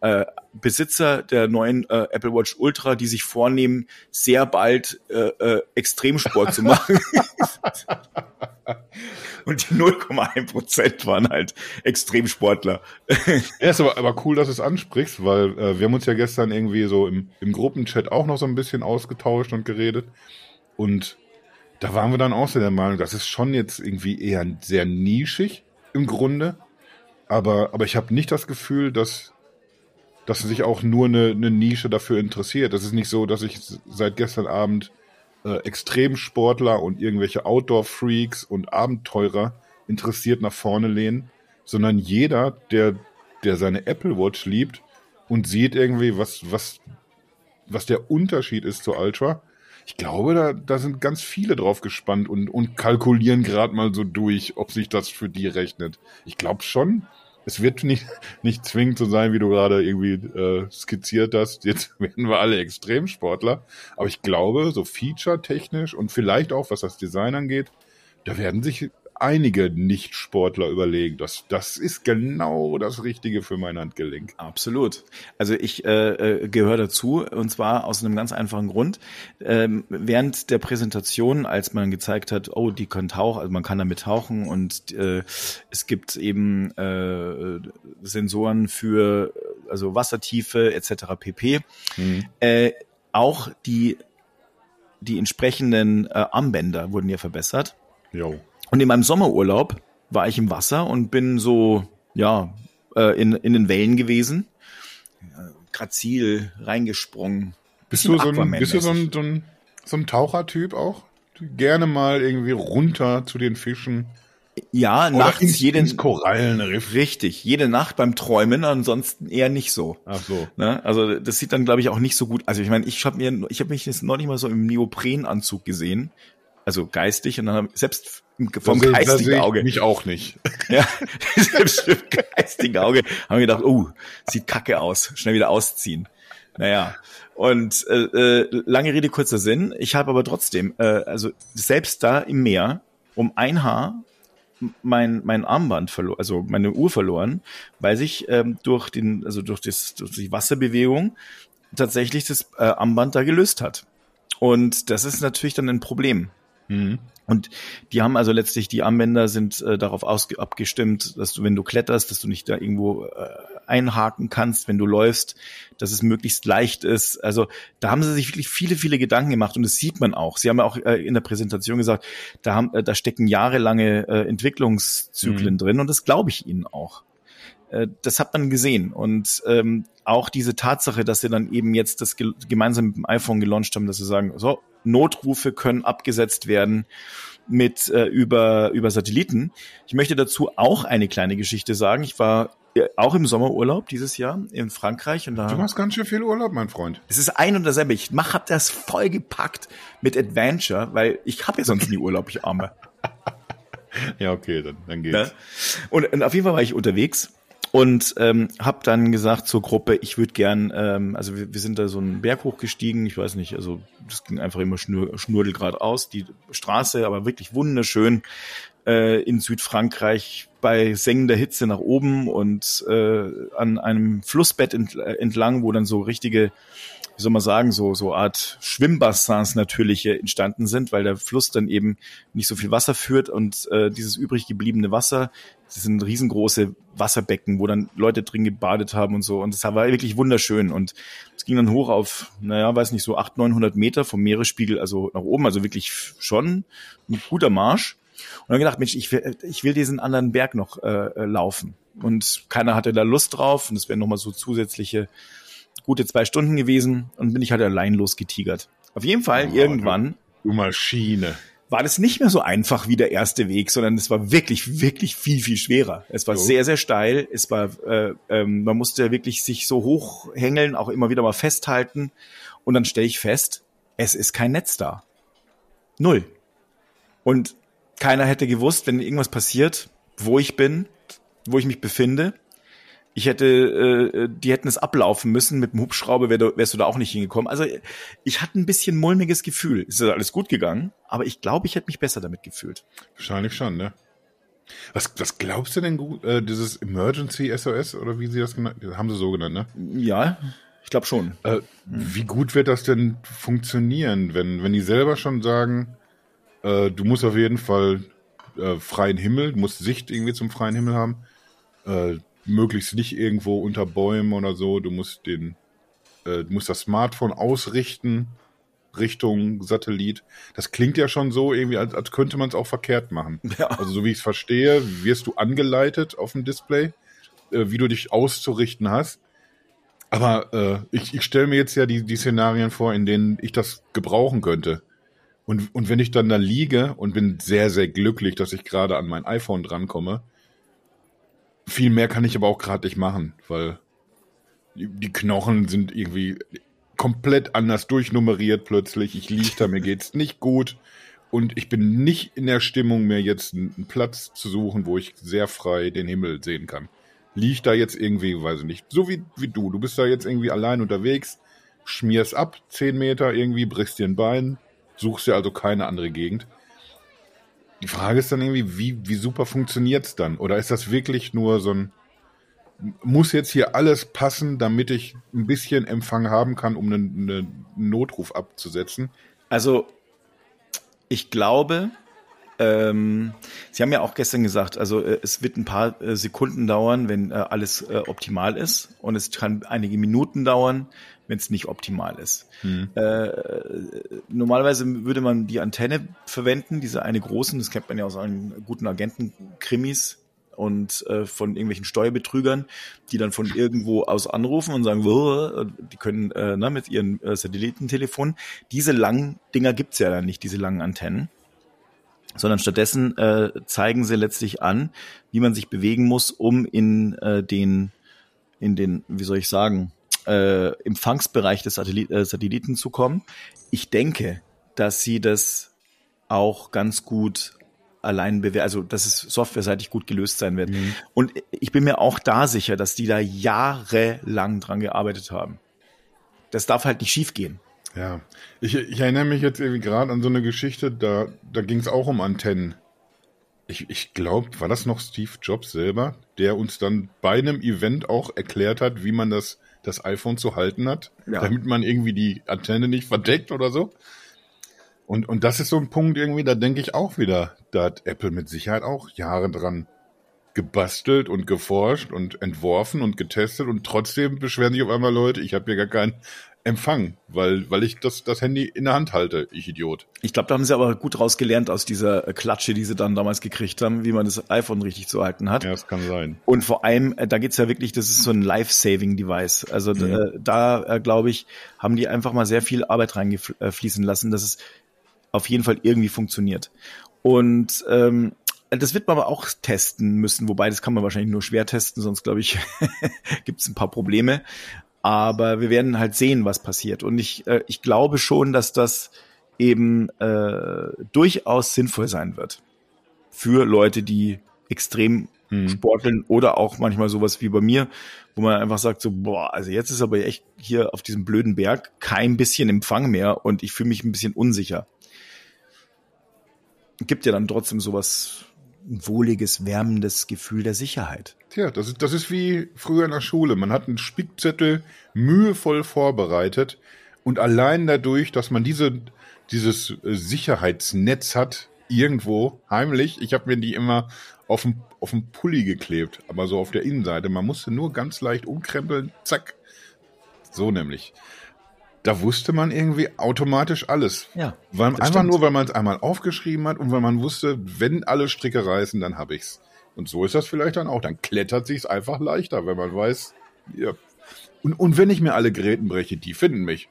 äh, Besitzer der neuen äh, Apple Watch Ultra, die sich vornehmen, sehr bald äh, äh, Extremsport zu machen. Und die 0,1 Prozent waren halt Extremsportler.
Ja, ist aber, aber cool, dass du es ansprichst, weil äh, wir haben uns ja gestern irgendwie so im, im Gruppenchat auch noch so ein bisschen ausgetauscht und geredet. Und da waren wir dann auch so der Meinung, das ist schon jetzt irgendwie eher sehr nischig im Grunde. Aber, aber ich habe nicht das Gefühl, dass dass sich auch nur eine, eine Nische dafür interessiert. Das ist nicht so, dass ich seit gestern Abend äh, Extremsportler und irgendwelche Outdoor-Freaks und Abenteurer interessiert nach vorne lehnen, sondern jeder, der, der seine Apple Watch liebt und sieht irgendwie, was, was, was der Unterschied ist zu Ultra. Ich glaube, da, da sind ganz viele drauf gespannt und, und kalkulieren gerade mal so durch, ob sich das für die rechnet. Ich glaube schon, es wird nicht, nicht zwingend so sein, wie du gerade irgendwie äh, skizziert hast. Jetzt werden wir alle Extremsportler. Aber ich glaube, so feature-technisch und vielleicht auch, was das Design angeht, da werden sich einige Nicht-Sportler überlegen. Das, das ist genau das Richtige für mein Handgelenk.
Absolut. Also ich äh, äh, gehöre dazu und zwar aus einem ganz einfachen Grund. Ähm, während der Präsentation, als man gezeigt hat, oh, die können tauchen, also man kann damit tauchen und äh, es gibt eben äh, Sensoren für also Wassertiefe etc. pp. Mhm. Äh, auch die die entsprechenden äh, Armbänder wurden ja verbessert. Jo. Und in meinem Sommerurlaub war ich im Wasser und bin so, ja, äh, in, in den Wellen gewesen. Grazil reingesprungen.
Bist du, so ein, bist du so ein, so ein, so ein Tauchertyp auch? Gerne mal irgendwie runter zu den Fischen.
Ja, Oder nachts ins, jeden ins
Korallenriff.
Richtig, jede Nacht beim Träumen, ansonsten eher nicht so.
Ach so.
Ne? Also das sieht dann glaube ich auch nicht so gut. Also ich meine, ich habe mir ich habe mich jetzt noch nicht mal so im Neoprenanzug gesehen, also geistig und dann selbst vom
da
geistigen
seh,
Auge.
Mich auch nicht.
Ja, selbst im geistigen Auge haben wir gedacht, oh, sieht kacke aus, schnell wieder ausziehen. Naja, und äh, äh, lange Rede, kurzer Sinn. Ich habe aber trotzdem, äh, also selbst da im Meer, um ein Haar mein, mein Armband verloren, also meine Uhr verloren, weil sich ähm, durch den, also durch, das, durch die Wasserbewegung tatsächlich das äh, Armband da gelöst hat. Und das ist natürlich dann ein Problem. Mhm. Und die haben also letztlich, die Armbänder sind äh, darauf abgestimmt, dass du, wenn du kletterst, dass du nicht da irgendwo äh, einhaken kannst, wenn du läufst, dass es möglichst leicht ist. Also da haben sie sich wirklich viele, viele Gedanken gemacht und das sieht man auch. Sie haben ja auch äh, in der Präsentation gesagt, da, haben, äh, da stecken jahrelange äh, Entwicklungszyklen mhm. drin und das glaube ich ihnen auch. Äh, das hat man gesehen. Und ähm, auch diese Tatsache, dass sie dann eben jetzt das ge gemeinsam mit dem iPhone gelauncht haben, dass sie sagen, so, Notrufe können abgesetzt werden mit äh, über über Satelliten. Ich möchte dazu auch eine kleine Geschichte sagen. Ich war äh, auch im Sommerurlaub dieses Jahr in Frankreich und da
Du machst ganz schön viel Urlaub, mein Freund.
Es ist ein und dasselbe. Ich mach hab das voll gepackt mit Adventure, weil ich habe ja sonst nie Urlaub, ich arme.
ja, okay, dann, dann geht's. Ja?
Und, und auf jeden Fall war ich unterwegs und ähm, habe dann gesagt zur Gruppe, ich würde gern, ähm, also wir, wir sind da so einen Berg hochgestiegen, ich weiß nicht, also das ging einfach immer schnur, schnurdelgrad aus, die Straße, aber wirklich wunderschön äh, in Südfrankreich bei sengender Hitze nach oben und äh, an einem Flussbett entlang, wo dann so richtige wie soll man sagen, so, so Art Schwimmbassins natürliche entstanden sind, weil der Fluss dann eben nicht so viel Wasser führt und äh, dieses übrig gebliebene Wasser, das sind riesengroße Wasserbecken, wo dann Leute drin gebadet haben und so. Und das war wirklich wunderschön. Und es ging dann hoch auf, naja, weiß nicht, so 800, 900 Meter vom Meeresspiegel, also nach oben, also wirklich schon ein guter Marsch. Und dann gedacht, Mensch, ich will, ich will diesen anderen Berg noch äh, äh laufen. Und keiner hatte da Lust drauf. Und es wären nochmal so zusätzliche gute zwei Stunden gewesen und bin ich halt allein losgetigert. Auf jeden Fall, oh, irgendwann.
Du, du Maschine.
war das nicht mehr so einfach wie der erste Weg, sondern es war wirklich, wirklich viel, viel schwerer. Es war so. sehr, sehr steil. Es war, äh, ähm, man musste wirklich sich so hochhängeln, auch immer wieder mal festhalten. Und dann stelle ich fest, es ist kein Netz da. Null. Und keiner hätte gewusst, wenn irgendwas passiert, wo ich bin, wo ich mich befinde. Ich hätte, äh, die hätten es ablaufen müssen mit dem Hubschrauber, wär wärst du da auch nicht hingekommen. Also ich hatte ein bisschen mulmiges Gefühl. Es ist alles gut gegangen, aber ich glaube, ich hätte mich besser damit gefühlt.
Wahrscheinlich schon, ne? Was, was glaubst du denn gut, äh, dieses Emergency SOS oder wie sie das genannt haben sie so genannt, ne?
Ja, ich glaube schon.
Äh, wie gut wird das denn funktionieren, wenn, wenn die selber schon sagen, äh, du musst auf jeden Fall äh, freien Himmel, du musst Sicht irgendwie zum freien Himmel haben. Äh, möglichst nicht irgendwo unter Bäumen oder so. Du musst den, äh, du musst das Smartphone ausrichten Richtung Satellit. Das klingt ja schon so irgendwie, als, als könnte man es auch verkehrt machen. Ja. Also so wie ich es verstehe, wirst du angeleitet auf dem Display, äh, wie du dich auszurichten hast. Aber ich, ich stelle mir jetzt ja die, die Szenarien vor, in denen ich das gebrauchen könnte. Und, und wenn ich dann da liege und bin sehr, sehr glücklich, dass ich gerade an mein iPhone drankomme, viel mehr kann ich aber auch gerade nicht machen, weil die, Knochen sind irgendwie komplett anders durchnummeriert plötzlich. Ich liege da, mir geht's nicht gut. Und ich bin nicht in der Stimmung, mir jetzt einen Platz zu suchen, wo ich sehr frei den Himmel sehen kann. Lieg da jetzt irgendwie, weiß ich nicht, so wie, wie du. Du bist da jetzt irgendwie allein unterwegs, schmierst ab, zehn Meter irgendwie, brichst dir ein Bein, suchst dir also keine andere Gegend. Die Frage ist dann irgendwie, wie, wie super funktioniert's dann? Oder ist das wirklich nur so ein, muss jetzt hier alles passen, damit ich ein bisschen Empfang haben kann, um einen, einen Notruf abzusetzen?
Also, ich glaube, ähm, Sie haben ja auch gestern gesagt, also äh, es wird ein paar äh, Sekunden dauern, wenn äh, alles äh, optimal ist und es kann einige Minuten dauern, wenn es nicht optimal ist. Hm. Äh, normalerweise würde man die Antenne verwenden, diese eine großen, das kennt man ja aus allen guten Agenten-Krimis und äh, von irgendwelchen Steuerbetrügern, die dann von irgendwo aus anrufen und sagen, die können äh, ne, mit ihren äh, Satellitentelefonen. Diese langen Dinger gibt's ja dann nicht, diese langen Antennen sondern stattdessen äh, zeigen sie letztlich an, wie man sich bewegen muss, um in äh, den, in den, wie soll ich sagen, äh, Empfangsbereich des Satellit äh, Satelliten zu kommen. Ich denke, dass sie das auch ganz gut allein bewerten, also dass es softwareseitig gut gelöst sein wird. Mhm. Und ich bin mir auch da sicher, dass die da jahrelang dran gearbeitet haben. Das darf halt nicht schiefgehen.
Ja, ich, ich erinnere mich jetzt irgendwie gerade an so eine Geschichte, da, da ging es auch um Antennen. Ich, ich glaube, war das noch Steve Jobs selber, der uns dann bei einem Event auch erklärt hat, wie man das das iPhone zu halten hat, ja. damit man irgendwie die Antenne nicht verdeckt oder so. Und, und das ist so ein Punkt irgendwie, da denke ich auch wieder, da hat Apple mit Sicherheit auch Jahre dran gebastelt und geforscht und entworfen und getestet und trotzdem beschweren sich auf einmal Leute, ich habe hier gar keinen Empfang, weil, weil ich das, das Handy in der Hand halte, ich Idiot.
Ich glaube, da haben sie aber gut rausgelernt aus dieser äh, Klatsche, die sie dann damals gekriegt haben, wie man das iPhone richtig zu halten hat.
Ja, das kann sein.
Und vor allem, äh, da geht's ja wirklich, das ist so ein Life-Saving-Device. Also mhm. äh, da, äh, glaube ich, haben die einfach mal sehr viel Arbeit reingefließen lassen, dass es auf jeden Fall irgendwie funktioniert. Und ähm, das wird man aber auch testen müssen, wobei das kann man wahrscheinlich nur schwer testen, sonst glaube ich, gibt es ein paar Probleme. Aber wir werden halt sehen, was passiert. Und ich, äh, ich glaube schon, dass das eben äh, durchaus sinnvoll sein wird für Leute, die extrem hm. sporteln oder auch manchmal sowas wie bei mir, wo man einfach sagt so, boah, also jetzt ist aber echt hier auf diesem blöden Berg kein bisschen Empfang mehr und ich fühle mich ein bisschen unsicher. Gibt ja dann trotzdem sowas ein wohliges, wärmendes Gefühl der Sicherheit.
Tja, das ist, das ist wie früher in der Schule. Man hat einen Spickzettel mühevoll vorbereitet und allein dadurch, dass man diese, dieses Sicherheitsnetz hat, irgendwo heimlich, ich habe mir die immer auf dem, auf dem Pulli geklebt, aber so auf der Innenseite. Man musste nur ganz leicht umkrempeln, zack. So nämlich da wusste man irgendwie automatisch alles.
Ja.
Weil, einfach stimmt. nur, weil man es einmal aufgeschrieben hat und weil man wusste, wenn alle Stricke reißen, dann habe ich's. Und so ist das vielleicht dann auch. Dann klettert sich's einfach leichter, wenn man weiß, ja. Und, und wenn ich mir alle Geräten breche, die finden mich.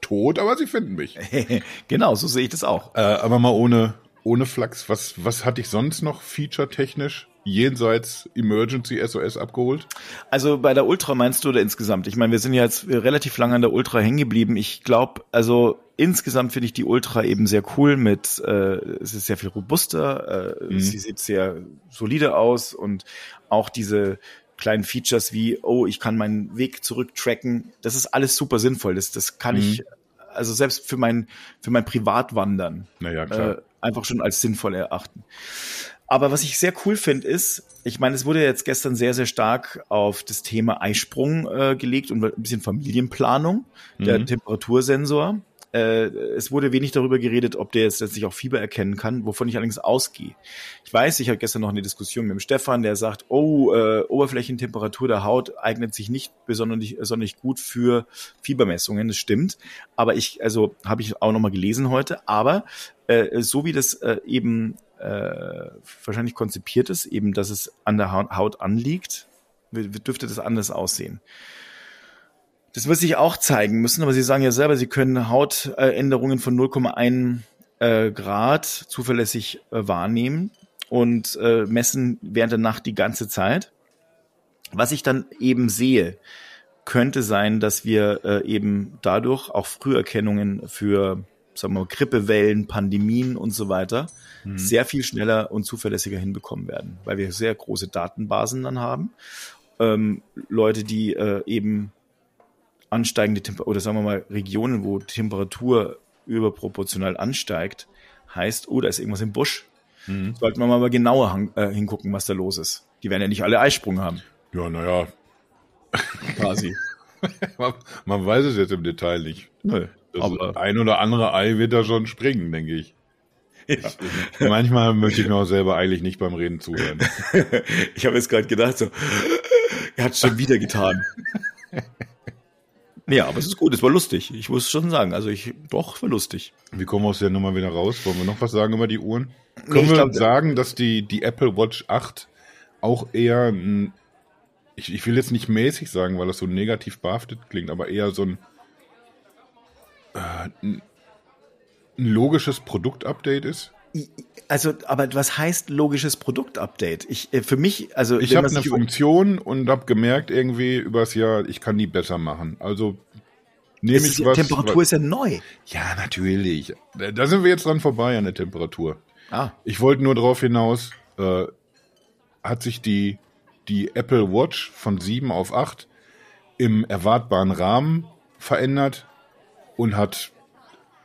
Tot, aber sie finden mich.
genau, so sehe ich das auch.
Äh, aber mal ohne, ohne Flachs, was, was hatte ich sonst noch feature-technisch jenseits Emergency SOS abgeholt?
Also bei der Ultra meinst du oder insgesamt? Ich meine, wir sind ja jetzt relativ lange an der Ultra hängen geblieben. Ich glaube, also insgesamt finde ich die Ultra eben sehr cool mit, äh, es ist sehr viel robuster, äh, mhm. sie sieht sehr solide aus und auch diese kleinen Features wie, oh, ich kann meinen Weg zurück tracken. Das ist alles super sinnvoll. Das, das kann mhm. ich, also selbst für mein, für mein Privatwandern,
naja, klar. Äh,
einfach schon als sinnvoll erachten. Aber was ich sehr cool finde, ist, ich meine, es wurde jetzt gestern sehr, sehr stark auf das Thema Eisprung äh, gelegt und ein bisschen Familienplanung, der mhm. Temperatursensor. Äh, es wurde wenig darüber geredet, ob der jetzt letztlich auch Fieber erkennen kann, wovon ich allerdings ausgehe. Ich weiß, ich habe gestern noch eine Diskussion mit dem Stefan, der sagt, oh, äh, Oberflächentemperatur der Haut eignet sich nicht besonders, besonders gut für Fiebermessungen. Das stimmt. Aber ich, also habe ich auch nochmal gelesen heute, aber äh, so wie das äh, eben äh, wahrscheinlich konzipiert ist, eben, dass es an der Haut anliegt, dürfte das anders aussehen. Das wird sich auch zeigen müssen, aber Sie sagen ja selber, Sie können Hautänderungen von 0,1 äh, Grad zuverlässig äh, wahrnehmen und äh, messen während der Nacht die ganze Zeit. Was ich dann eben sehe, könnte sein, dass wir eben dadurch auch Früherkennungen für sagen wir mal, Grippewellen, Pandemien und so weiter mhm. sehr viel schneller und zuverlässiger hinbekommen werden, weil wir sehr große Datenbasen dann haben. Ähm, Leute, die äh, eben ansteigende Temperatur oder sagen wir mal Regionen, wo Temperatur überproportional ansteigt, heißt, oh, da ist irgendwas im Busch. Mhm. Sollten wir mal genauer äh, hingucken, was da los ist. Die werden ja nicht alle Eisprung haben.
Ja, naja. Quasi. man, man weiß es jetzt im Detail nicht. Nö. Das aber ein oder andere Ei wird da schon springen, denke ich. Ja. Manchmal möchte ich mir auch selber eigentlich nicht beim Reden zuhören.
ich habe jetzt gerade gedacht, so, er hat es schon wieder getan. Ja, aber es ist gut, es war lustig. Ich muss schon sagen, also ich, doch, war lustig.
Wie kommen wir aus der Nummer wieder raus? Wollen wir noch was sagen über die Uhren? Können nee, wir glaub, sagen, dass die, die Apple Watch 8 auch eher ein, ich, ich will jetzt nicht mäßig sagen, weil das so negativ behaftet klingt, aber eher so ein ein logisches Produktupdate ist?
Also, aber was heißt logisches Produktupdate? Ich, äh, für mich, also
ich habe eine Funktion und habe gemerkt irgendwie übers Jahr, ich kann die besser machen. Also nehme ich was.
Temperatur was, ist ja neu.
Ja, natürlich. Da sind wir jetzt dran vorbei an der Temperatur. Ah. Ich wollte nur darauf hinaus, äh, hat sich die die Apple Watch von 7 auf 8 im erwartbaren Rahmen verändert und hat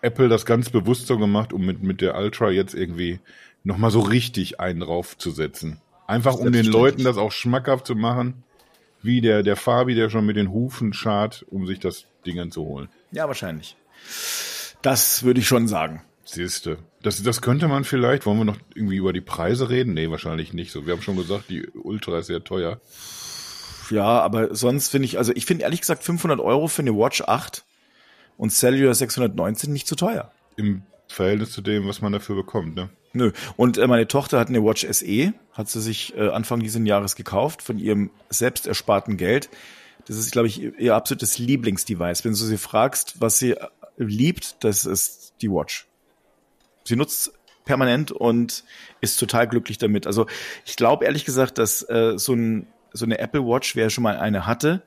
Apple das ganz bewusst so gemacht, um mit, mit der Ultra jetzt irgendwie nochmal so richtig einen draufzusetzen. Einfach um den Leuten das auch schmackhaft zu machen, wie der, der Fabi, der schon mit den Hufen schart, um sich das Ding zu holen.
Ja, wahrscheinlich. Das würde ich schon sagen.
Siehste. Das, das könnte man vielleicht, wollen wir noch irgendwie über die Preise reden? Nee, wahrscheinlich nicht so. Wir haben schon gesagt, die Ultra ist sehr teuer.
Ja, aber sonst finde ich, also ich finde ehrlich gesagt 500 Euro für eine Watch 8 und Cellular 619 nicht zu teuer.
Im Verhältnis zu dem, was man dafür bekommt, ne?
Nö. Und äh, meine Tochter hat eine Watch SE, hat sie sich äh, Anfang dieses Jahres gekauft von ihrem selbst ersparten Geld. Das ist, glaube ich, ihr absolutes Lieblingsdevice. Wenn du sie fragst, was sie äh, liebt, das ist die Watch. Sie nutzt permanent und ist total glücklich damit. Also ich glaube ehrlich gesagt, dass äh, so, ein, so eine Apple Watch, wer schon mal eine hatte,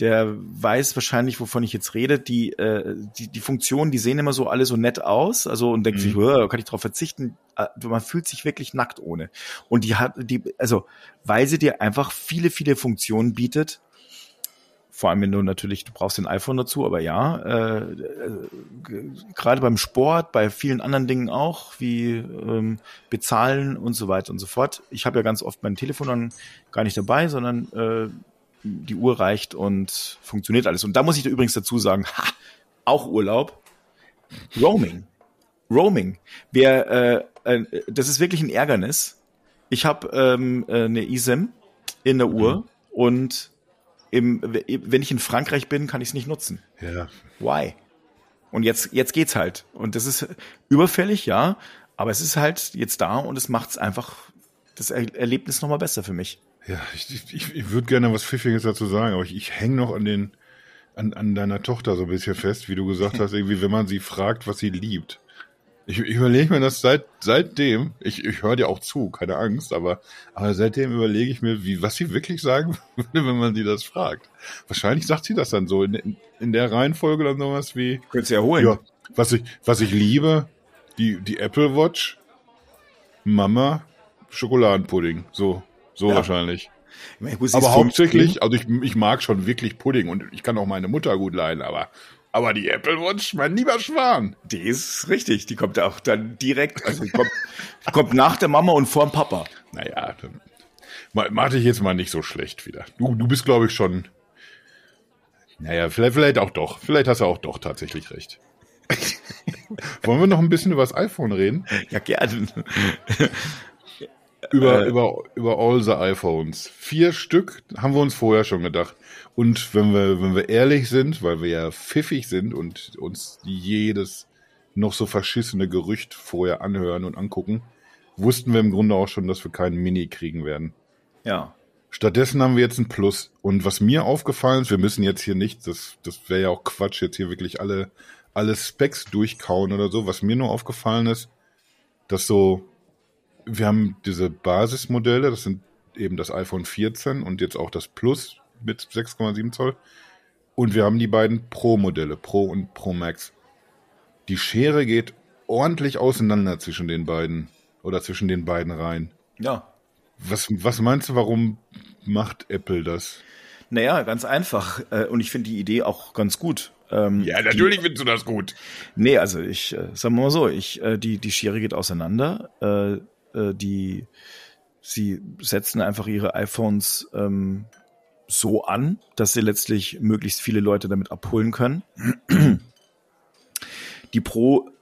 der weiß wahrscheinlich, wovon ich jetzt rede. Die, äh, die, die Funktionen, die sehen immer so alle so nett aus, also und denkt mhm. sich, kann ich darauf verzichten? Äh, man fühlt sich wirklich nackt ohne. Und die hat, die, also weil sie dir einfach viele, viele Funktionen bietet. Vor allem, wenn du natürlich, du brauchst den iPhone dazu, aber ja, äh, äh, gerade beim Sport, bei vielen anderen Dingen auch, wie ähm, bezahlen und so weiter und so fort. Ich habe ja ganz oft mein Telefon dann gar nicht dabei, sondern äh, die Uhr reicht und funktioniert alles. Und da muss ich da übrigens dazu sagen, ha, auch Urlaub, Roaming. Roaming. Wer, äh, äh, das ist wirklich ein Ärgernis. Ich habe ähm, äh, eine eSIM in der Uhr mhm. und im, wenn ich in Frankreich bin, kann ich es nicht nutzen.
Ja.
Why? Und jetzt, jetzt geht's halt. Und das ist überfällig, ja, aber es ist halt jetzt da und es macht's einfach das Erlebnis nochmal besser für mich.
Ja, ich, ich, ich würde gerne was Pfiffiges dazu sagen, aber ich, ich hänge noch an den, an, an deiner Tochter so ein bisschen fest, wie du gesagt hast, irgendwie, wenn man sie fragt, was sie liebt. Ich, ich überlege mir das seit seitdem, ich, ich höre dir auch zu, keine Angst, aber, aber seitdem überlege ich mir, wie, was sie wirklich sagen würde, wenn man sie das fragt. Wahrscheinlich sagt sie das dann so in, in der Reihenfolge dann sowas wie.
Könntest du ja holen. Ja,
was ich, was ich liebe, die, die Apple Watch, Mama, Schokoladenpudding. So, so ja. wahrscheinlich. Meine, aber hauptsächlich, also ich, ich mag schon wirklich Pudding und ich kann auch meine Mutter gut leiden, aber aber die Apple Watch, mein lieber Schwan.
Die ist richtig. Die kommt auch dann direkt, also kommt, kommt nach der Mama und vor dem Papa.
Naja, dann mach dich jetzt mal nicht so schlecht wieder. Du, du bist, glaube ich, schon. Naja, vielleicht, vielleicht auch doch. Vielleicht hast du auch doch tatsächlich recht. Wollen wir noch ein bisschen über das iPhone reden?
Ja, gerne.
Über, äh, über, über all the iPhones. Vier Stück haben wir uns vorher schon gedacht. Und wenn wir, wenn wir ehrlich sind, weil wir ja pfiffig sind und uns jedes noch so verschissene Gerücht vorher anhören und angucken, wussten wir im Grunde auch schon, dass wir keinen Mini kriegen werden.
Ja.
Stattdessen haben wir jetzt ein Plus. Und was mir aufgefallen ist, wir müssen jetzt hier nicht, das, das wäre ja auch Quatsch, jetzt hier wirklich alle, alle Specs durchkauen oder so. Was mir nur aufgefallen ist, dass so, wir haben diese Basismodelle, das sind eben das iPhone 14 und jetzt auch das Plus, mit 6,7 Zoll. Und wir haben die beiden Pro-Modelle, Pro und Pro Max. Die Schere geht ordentlich auseinander zwischen den beiden oder zwischen den beiden Reihen.
Ja.
Was, was meinst du, warum macht Apple das?
Naja, ganz einfach. Äh, und ich finde die Idee auch ganz gut.
Ähm, ja, natürlich die, findest du das gut.
Nee, also ich, äh, sagen wir mal so, ich, äh, die, die Schere geht auseinander. Die, sie setzen einfach ihre iPhones ähm, so an, dass sie letztlich möglichst viele Leute damit abholen können. Die Pro-Reihe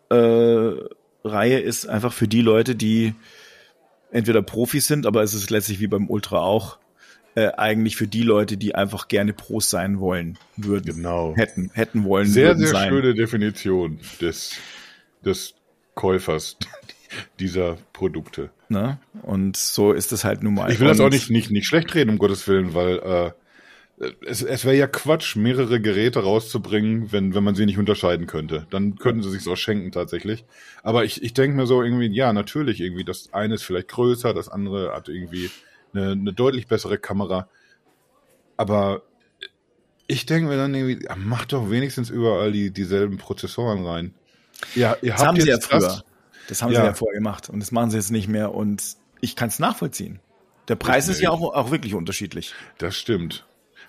äh, ist einfach für die Leute, die entweder Profis sind, aber es ist letztlich wie beim Ultra auch, äh, eigentlich für die Leute, die einfach gerne Pros sein wollen würden.
Genau.
Hätten, hätten wollen.
Sehr, sehr sein. schöne Definition des, des Käufers dieser Produkte.
Ne? Und so ist es halt nun mal.
Ich will das auch nicht, nicht, nicht schlecht reden, um Gottes Willen, weil äh, es, es wäre ja Quatsch, mehrere Geräte rauszubringen, wenn, wenn man sie nicht unterscheiden könnte. Dann könnten sie sich auch schenken tatsächlich. Aber ich, ich denke mir so irgendwie, ja, natürlich irgendwie, das eine ist vielleicht größer, das andere hat irgendwie eine, eine deutlich bessere Kamera. Aber ich denke mir dann irgendwie, macht doch wenigstens überall die, dieselben Prozessoren rein.
Ja, ihr das habt haben jetzt sie ja früher. Das, das haben ja. sie ja vorher gemacht und das machen sie jetzt nicht mehr und ich kann es nachvollziehen. Der Preis ist ja auch, auch wirklich unterschiedlich.
Das stimmt.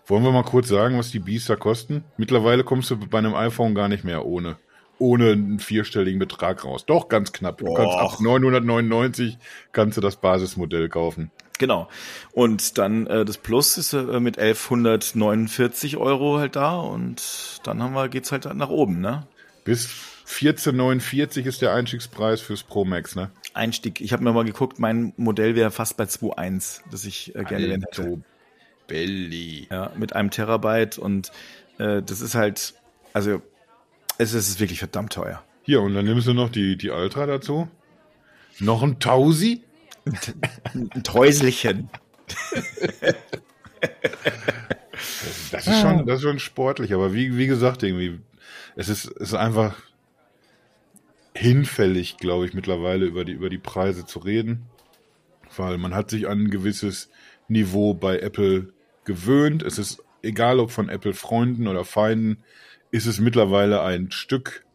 Wollen wir mal kurz sagen, was die Biester kosten? Mittlerweile kommst du bei einem iPhone gar nicht mehr ohne ohne einen vierstelligen Betrag raus. Doch, ganz knapp. Du kannst ab 999 kannst du das Basismodell kaufen.
Genau. Und dann äh, das Plus ist äh, mit 1149 Euro halt da und dann haben wir, geht's halt nach oben, ne?
Bis 1449 ist der Einstiegspreis fürs Pro Max, ne?
Einstieg. Ich habe mir mal geguckt, mein Modell wäre fast bei 2.1, das ich äh, gerne hätte.
Belly.
Ja, mit einem Terabyte und äh, das ist halt, also es ist wirklich verdammt teuer.
Hier, und dann nimmst du noch die, die Ultra dazu. Noch ein Tausi?
ein Täuselchen.
das, das, ist schon, das ist schon sportlich, aber wie, wie gesagt, irgendwie, es ist, es ist einfach hinfällig, glaube ich, mittlerweile über die, über die Preise zu reden. Weil man hat sich an ein gewisses Niveau bei Apple gewöhnt. Es ist egal, ob von Apple-Freunden oder Feinden, ist es mittlerweile ein Stück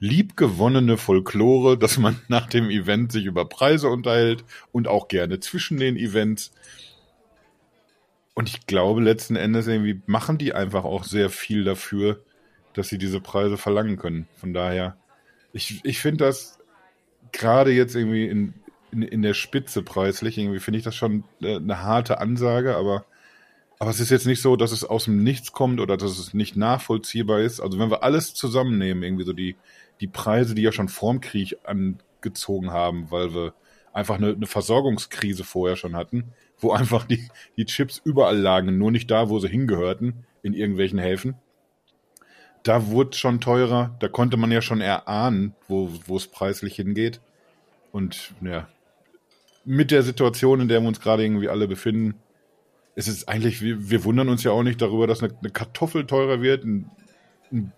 liebgewonnene Folklore, dass man nach dem Event sich über Preise unterhält und auch gerne zwischen den Events. Und ich glaube, letzten Endes irgendwie machen die einfach auch sehr viel dafür, dass sie diese Preise verlangen können. Von daher, ich, ich finde das gerade jetzt irgendwie in, in, in der Spitze preislich, irgendwie finde ich das schon äh, eine harte Ansage, aber aber es ist jetzt nicht so, dass es aus dem Nichts kommt oder dass es nicht nachvollziehbar ist. Also wenn wir alles zusammennehmen, irgendwie so die, die Preise, die ja schon vorm Krieg angezogen haben, weil wir einfach eine, eine Versorgungskrise vorher schon hatten, wo einfach die, die Chips überall lagen, nur nicht da, wo sie hingehörten, in irgendwelchen Häfen. Da wurde schon teurer, da konnte man ja schon erahnen, wo, es preislich hingeht. Und ja, mit der Situation, in der wir uns gerade irgendwie alle befinden, es ist eigentlich, wir, wir wundern uns ja auch nicht darüber, dass eine, eine Kartoffel teurer wird, ein, ein,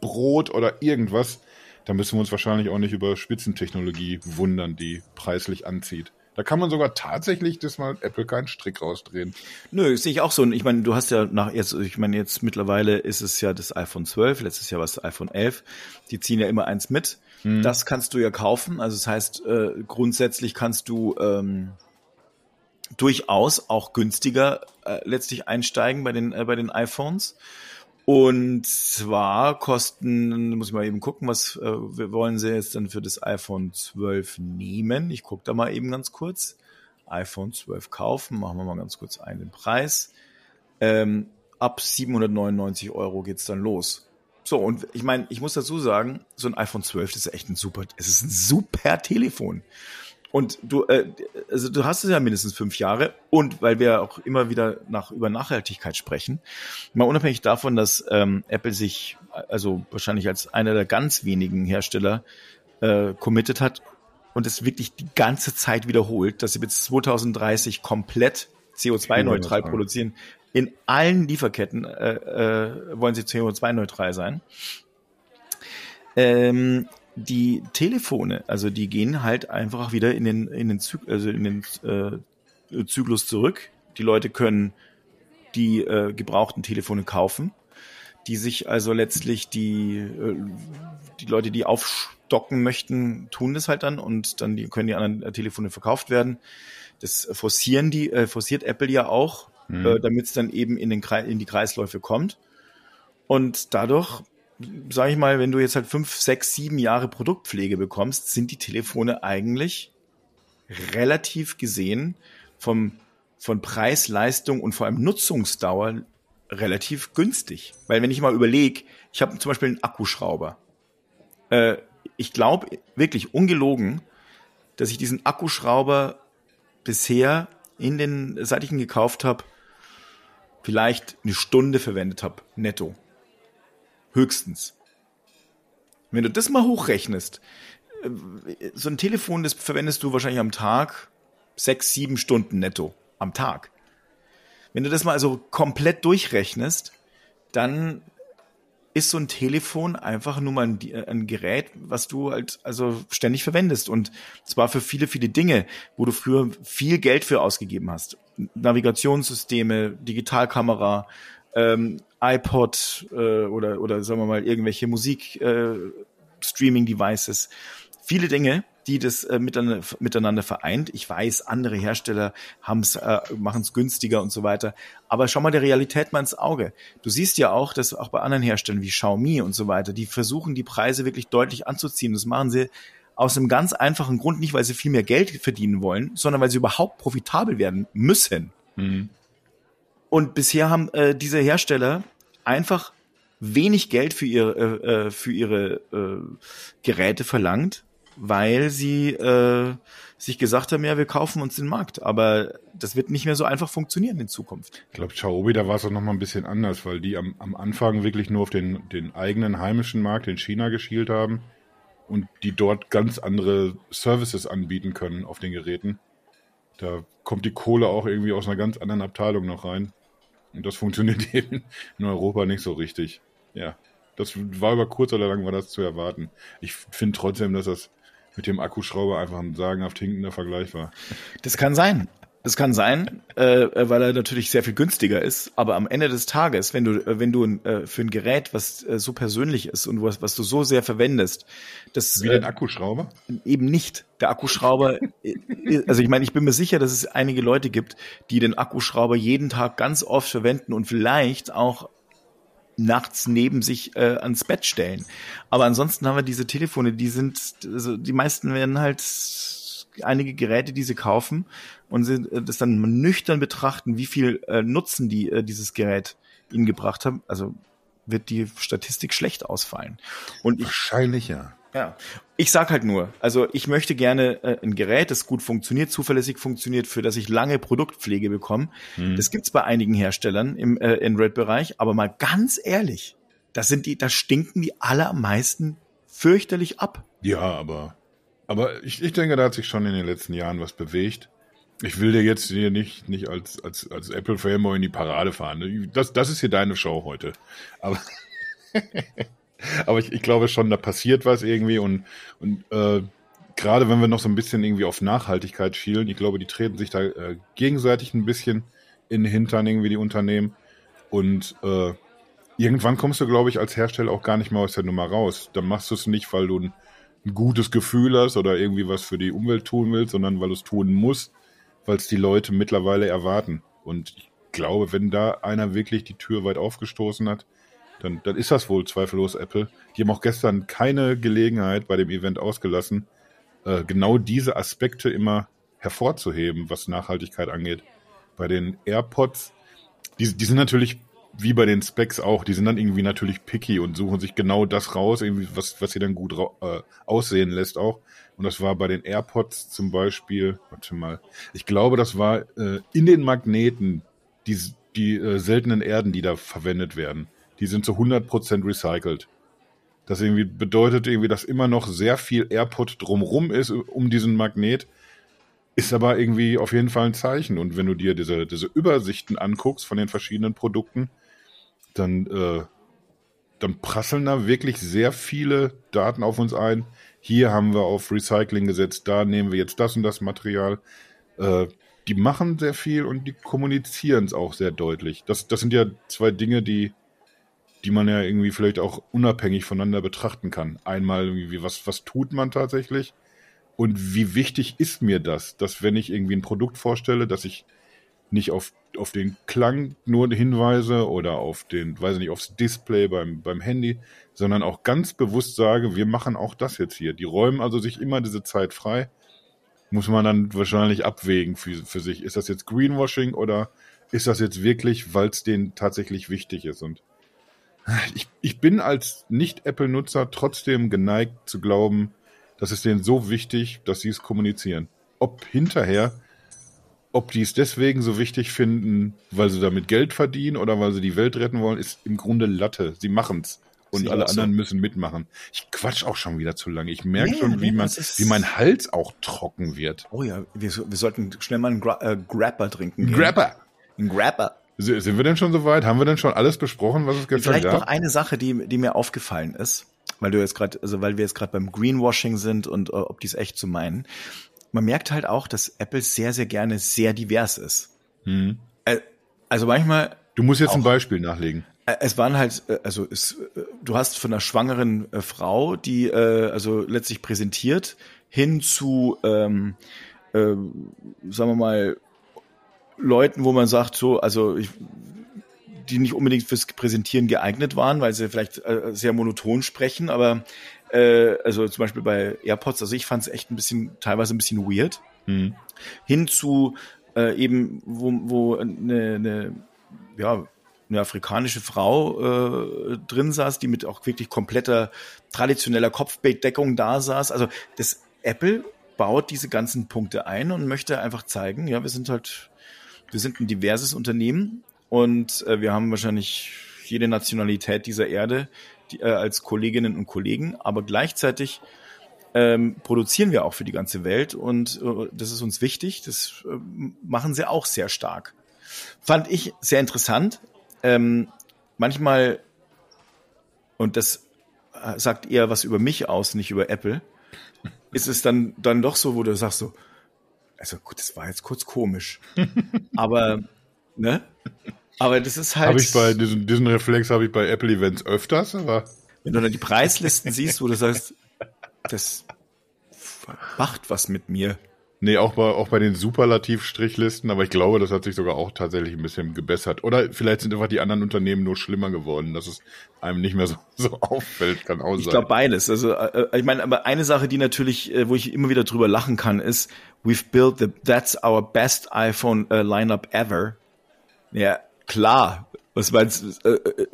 Brot oder irgendwas. da müssen wir uns wahrscheinlich auch nicht über Spitzentechnologie wundern, die preislich anzieht. Da kann man sogar tatsächlich das mal Apple keinen Strick rausdrehen.
Nö, sehe ich auch so. Ich meine, du hast ja nach jetzt, ich meine, jetzt mittlerweile ist es ja das iPhone 12, letztes Jahr war es das iPhone 11. Die ziehen ja immer eins mit. Hm. Das kannst du ja kaufen. Also das heißt, äh, grundsätzlich kannst du ähm, durchaus auch günstiger äh, letztlich einsteigen bei den äh, bei den iPhones. Und zwar kosten, muss ich mal eben gucken, was äh, wollen sie jetzt dann für das iPhone 12 nehmen. Ich gucke da mal eben ganz kurz. iPhone 12 kaufen, machen wir mal ganz kurz einen Preis. Ähm, ab 799 Euro geht's dann los. So, und ich meine, ich muss dazu sagen, so ein iPhone 12 das ist echt ein super, es ist ein super Telefon. Und du, äh, also du hast es ja mindestens fünf Jahre und weil wir auch immer wieder nach über Nachhaltigkeit sprechen, mal unabhängig davon, dass ähm, Apple sich also wahrscheinlich als einer der ganz wenigen Hersteller äh, committed hat und es wirklich die ganze Zeit wiederholt, dass sie bis 2030 komplett CO2-neutral produzieren. In allen Lieferketten äh, äh, wollen sie CO2-neutral sein. Ähm, die Telefone, also die gehen halt einfach wieder in den, in den, Zyk also in den äh, Zyklus zurück. Die Leute können die äh, gebrauchten Telefone kaufen, die sich also letztlich die, äh, die Leute, die aufstocken möchten, tun das halt dann und dann die, können die anderen äh, Telefone verkauft werden. Das forcieren die, äh, forciert Apple ja auch, mhm. äh, damit es dann eben in, den Kreis, in die Kreisläufe kommt. Und dadurch sage ich mal, wenn du jetzt halt fünf, sechs, sieben Jahre Produktpflege bekommst, sind die Telefone eigentlich relativ gesehen vom, von Preis, Leistung und vor allem Nutzungsdauer relativ günstig. Weil wenn ich mal überlege, ich habe zum Beispiel einen Akkuschrauber. Äh, ich glaube wirklich ungelogen, dass ich diesen Akkuschrauber bisher in den, seit ich ihn gekauft habe, vielleicht eine Stunde verwendet habe, netto. Höchstens. Wenn du das mal hochrechnest, äh, so ein Telefon, das verwendest du wahrscheinlich am Tag sechs, sieben Stunden netto am Tag. Wenn du das mal also komplett durchrechnest, dann ist so ein Telefon einfach nur mal ein, ein, Gerät, was du halt also ständig verwendest und zwar für viele, viele Dinge, wo du früher viel Geld für ausgegeben hast. Navigationssysteme, Digitalkamera, ähm, iPod äh, oder, oder sagen wir mal irgendwelche Musik-Streaming-Devices. Äh, Viele Dinge, die das äh, miteinander, miteinander vereint. Ich weiß, andere Hersteller haben's, äh, machen es günstiger und so weiter. Aber schau mal der Realität mal ins Auge. Du siehst ja auch, dass auch bei anderen Herstellern wie Xiaomi und so weiter, die versuchen, die Preise wirklich deutlich anzuziehen. Das machen sie aus einem ganz einfachen Grund, nicht weil sie viel mehr Geld verdienen wollen, sondern weil sie überhaupt profitabel werden müssen. Mhm. Und bisher haben äh, diese Hersteller einfach wenig Geld für ihre, äh, äh, für ihre äh, Geräte verlangt, weil sie äh, sich gesagt haben, ja, wir kaufen uns den Markt. Aber das wird nicht mehr so einfach funktionieren in Zukunft.
Ich glaube, Xiaomi, da war es auch noch mal ein bisschen anders, weil die am, am Anfang wirklich nur auf den, den eigenen heimischen Markt in China geschielt haben und die dort ganz andere Services anbieten können auf den Geräten. Da kommt die Kohle auch irgendwie aus einer ganz anderen Abteilung noch rein. Und das funktioniert eben in Europa nicht so richtig. Ja, das war über kurz oder lang war das zu erwarten. Ich finde trotzdem, dass das mit dem Akkuschrauber einfach ein sagenhaft hinkender Vergleich war.
Das kann sein. Das kann sein, äh, weil er natürlich sehr viel günstiger ist. Aber am Ende des Tages, wenn du, äh, wenn du äh, für ein Gerät, was äh, so persönlich ist und was, was du so sehr verwendest, das
wie ein äh, Akkuschrauber
eben nicht. Der Akkuschrauber, äh, also ich meine, ich bin mir sicher, dass es einige Leute gibt, die den Akkuschrauber jeden Tag ganz oft verwenden und vielleicht auch nachts neben sich äh, ans Bett stellen. Aber ansonsten haben wir diese Telefone, die sind, also die meisten werden halt einige Geräte, die sie kaufen und sie äh, das dann nüchtern betrachten, wie viel äh, Nutzen die äh, dieses Gerät ihnen gebracht haben, also wird die Statistik schlecht ausfallen.
Und ich, Wahrscheinlich ja.
Ja, ich sag halt nur, also ich möchte gerne äh, ein Gerät, das gut funktioniert, zuverlässig funktioniert, für das ich lange Produktpflege bekomme. Mhm. Das gibt's bei einigen Herstellern im äh, Android-Bereich, aber mal ganz ehrlich, das sind die, da stinken die allermeisten fürchterlich ab.
Ja, aber aber ich, ich denke, da hat sich schon in den letzten Jahren was bewegt. Ich will dir jetzt hier nicht, nicht als, als, als Apple-Fanboy in die Parade fahren. Das, das ist hier deine Show heute. Aber Aber ich, ich glaube schon, da passiert was irgendwie und, und äh, gerade wenn wir noch so ein bisschen irgendwie auf Nachhaltigkeit schielen, ich glaube, die treten sich da äh, gegenseitig ein bisschen in den Hintern irgendwie die Unternehmen und äh, irgendwann kommst du, glaube ich, als Hersteller auch gar nicht mehr aus der Nummer raus. Dann machst du es nicht, weil du ein, ein gutes Gefühl hast oder irgendwie was für die Umwelt tun willst, sondern weil du es tun musst, weil es die Leute mittlerweile erwarten. Und ich glaube, wenn da einer wirklich die Tür weit aufgestoßen hat, dann, dann ist das wohl zweifellos Apple. Die haben auch gestern keine Gelegenheit bei dem Event ausgelassen, äh, genau diese Aspekte immer hervorzuheben, was Nachhaltigkeit angeht. Bei den AirPods, die, die sind natürlich wie bei den Specs auch, die sind dann irgendwie natürlich picky und suchen sich genau das raus, irgendwie was, was sie dann gut äh, aussehen lässt auch. Und das war bei den AirPods zum Beispiel, warte mal, ich glaube, das war äh, in den Magneten, die, die äh, seltenen Erden, die da verwendet werden, die sind zu 100% recycelt. Das irgendwie bedeutet irgendwie, dass immer noch sehr viel AirPod drumrum ist um diesen Magnet, ist aber irgendwie auf jeden Fall ein Zeichen. Und wenn du dir diese, diese Übersichten anguckst von den verschiedenen Produkten, dann, äh, dann prasseln da wirklich sehr viele Daten auf uns ein. Hier haben wir auf Recycling gesetzt, da nehmen wir jetzt das und das Material. Äh, die machen sehr viel und die kommunizieren es auch sehr deutlich. Das, das sind ja zwei Dinge, die, die man ja irgendwie vielleicht auch unabhängig voneinander betrachten kann. Einmal irgendwie, was, was tut man tatsächlich? Und wie wichtig ist mir das, dass wenn ich irgendwie ein Produkt vorstelle, dass ich nicht auf, auf den Klang nur hinweise oder auf den, weiß ich nicht, aufs Display beim, beim Handy, sondern auch ganz bewusst sage, wir machen auch das jetzt hier. Die räumen also sich immer diese Zeit frei. Muss man dann wahrscheinlich abwägen für, für sich. Ist das jetzt Greenwashing oder ist das jetzt wirklich, weil es denen tatsächlich wichtig ist? Und ich, ich bin als Nicht-Apple-Nutzer trotzdem geneigt zu glauben, das ist denen so wichtig, dass sie es kommunizieren. Ob hinterher ob die es deswegen so wichtig finden, weil sie damit Geld verdienen oder weil sie die Welt retten wollen, ist im Grunde Latte. Sie machen's. Und alle anderen so. müssen mitmachen. Ich quatsch auch schon wieder zu lange. Ich merke nee, schon, wie, nee, man, wie mein Hals auch trocken wird.
Oh ja, wir, wir sollten schnell mal einen Gra äh, Grapper trinken.
Gehen. Grapper!
Ein Grapper.
Sind wir denn schon soweit? Haben wir denn schon alles besprochen, was es gestern
Vielleicht gab? noch eine Sache, die, die mir aufgefallen ist, weil du jetzt gerade, also weil wir jetzt gerade beim Greenwashing sind und uh, ob die es echt zu so meinen man merkt halt auch, dass Apple sehr, sehr gerne sehr divers ist. Mhm. Also manchmal.
Du musst jetzt auch, ein Beispiel nachlegen.
Äh, es waren halt, äh, also es, du hast von einer schwangeren Frau, die also letztlich präsentiert, hin zu, ähm, äh, sagen wir mal, Leuten, wo man sagt, so, also ich, die nicht unbedingt fürs Präsentieren geeignet waren, weil sie vielleicht äh, sehr monoton sprechen, aber äh, also zum Beispiel bei AirPods, also ich fand es echt ein bisschen, teilweise ein bisschen weird. Mhm. Hin zu äh, eben, wo, wo eine, eine, ja, eine afrikanische Frau äh, drin saß, die mit auch wirklich kompletter traditioneller Kopfbedeckung da saß. Also das Apple baut diese ganzen Punkte ein und möchte einfach zeigen, ja, wir sind halt, wir sind ein diverses Unternehmen und äh, wir haben wahrscheinlich jede Nationalität dieser Erde äh, als Kolleginnen und Kollegen, aber gleichzeitig ähm, produzieren wir auch für die ganze Welt und äh, das ist uns wichtig. Das äh, machen sie auch sehr stark. Fand ich sehr interessant. Ähm, manchmal, und das äh, sagt eher was über mich aus, nicht über Apple, ist es dann, dann doch so, wo du sagst so, also gut, das war jetzt kurz komisch. aber, ne? Aber das ist halt.
Habe ich bei diesen, diesen Reflex habe ich bei Apple Events öfters, aber.
Wenn du dann die Preislisten siehst, wo du sagst, das macht was mit mir.
Nee, auch bei, auch bei den Superlativ-Strichlisten, aber ich glaube, das hat sich sogar auch tatsächlich ein bisschen gebessert. Oder vielleicht sind einfach die anderen Unternehmen nur schlimmer geworden, dass es einem nicht mehr so, so auffällt, kann auch
ich sein. Ich glaube beides. Also, äh, ich meine, aber eine Sache, die natürlich, äh, wo ich immer wieder drüber lachen kann, ist, we've built the, that's our best iPhone uh, lineup ever. Ja, klar. Was meinst du? Äh, äh,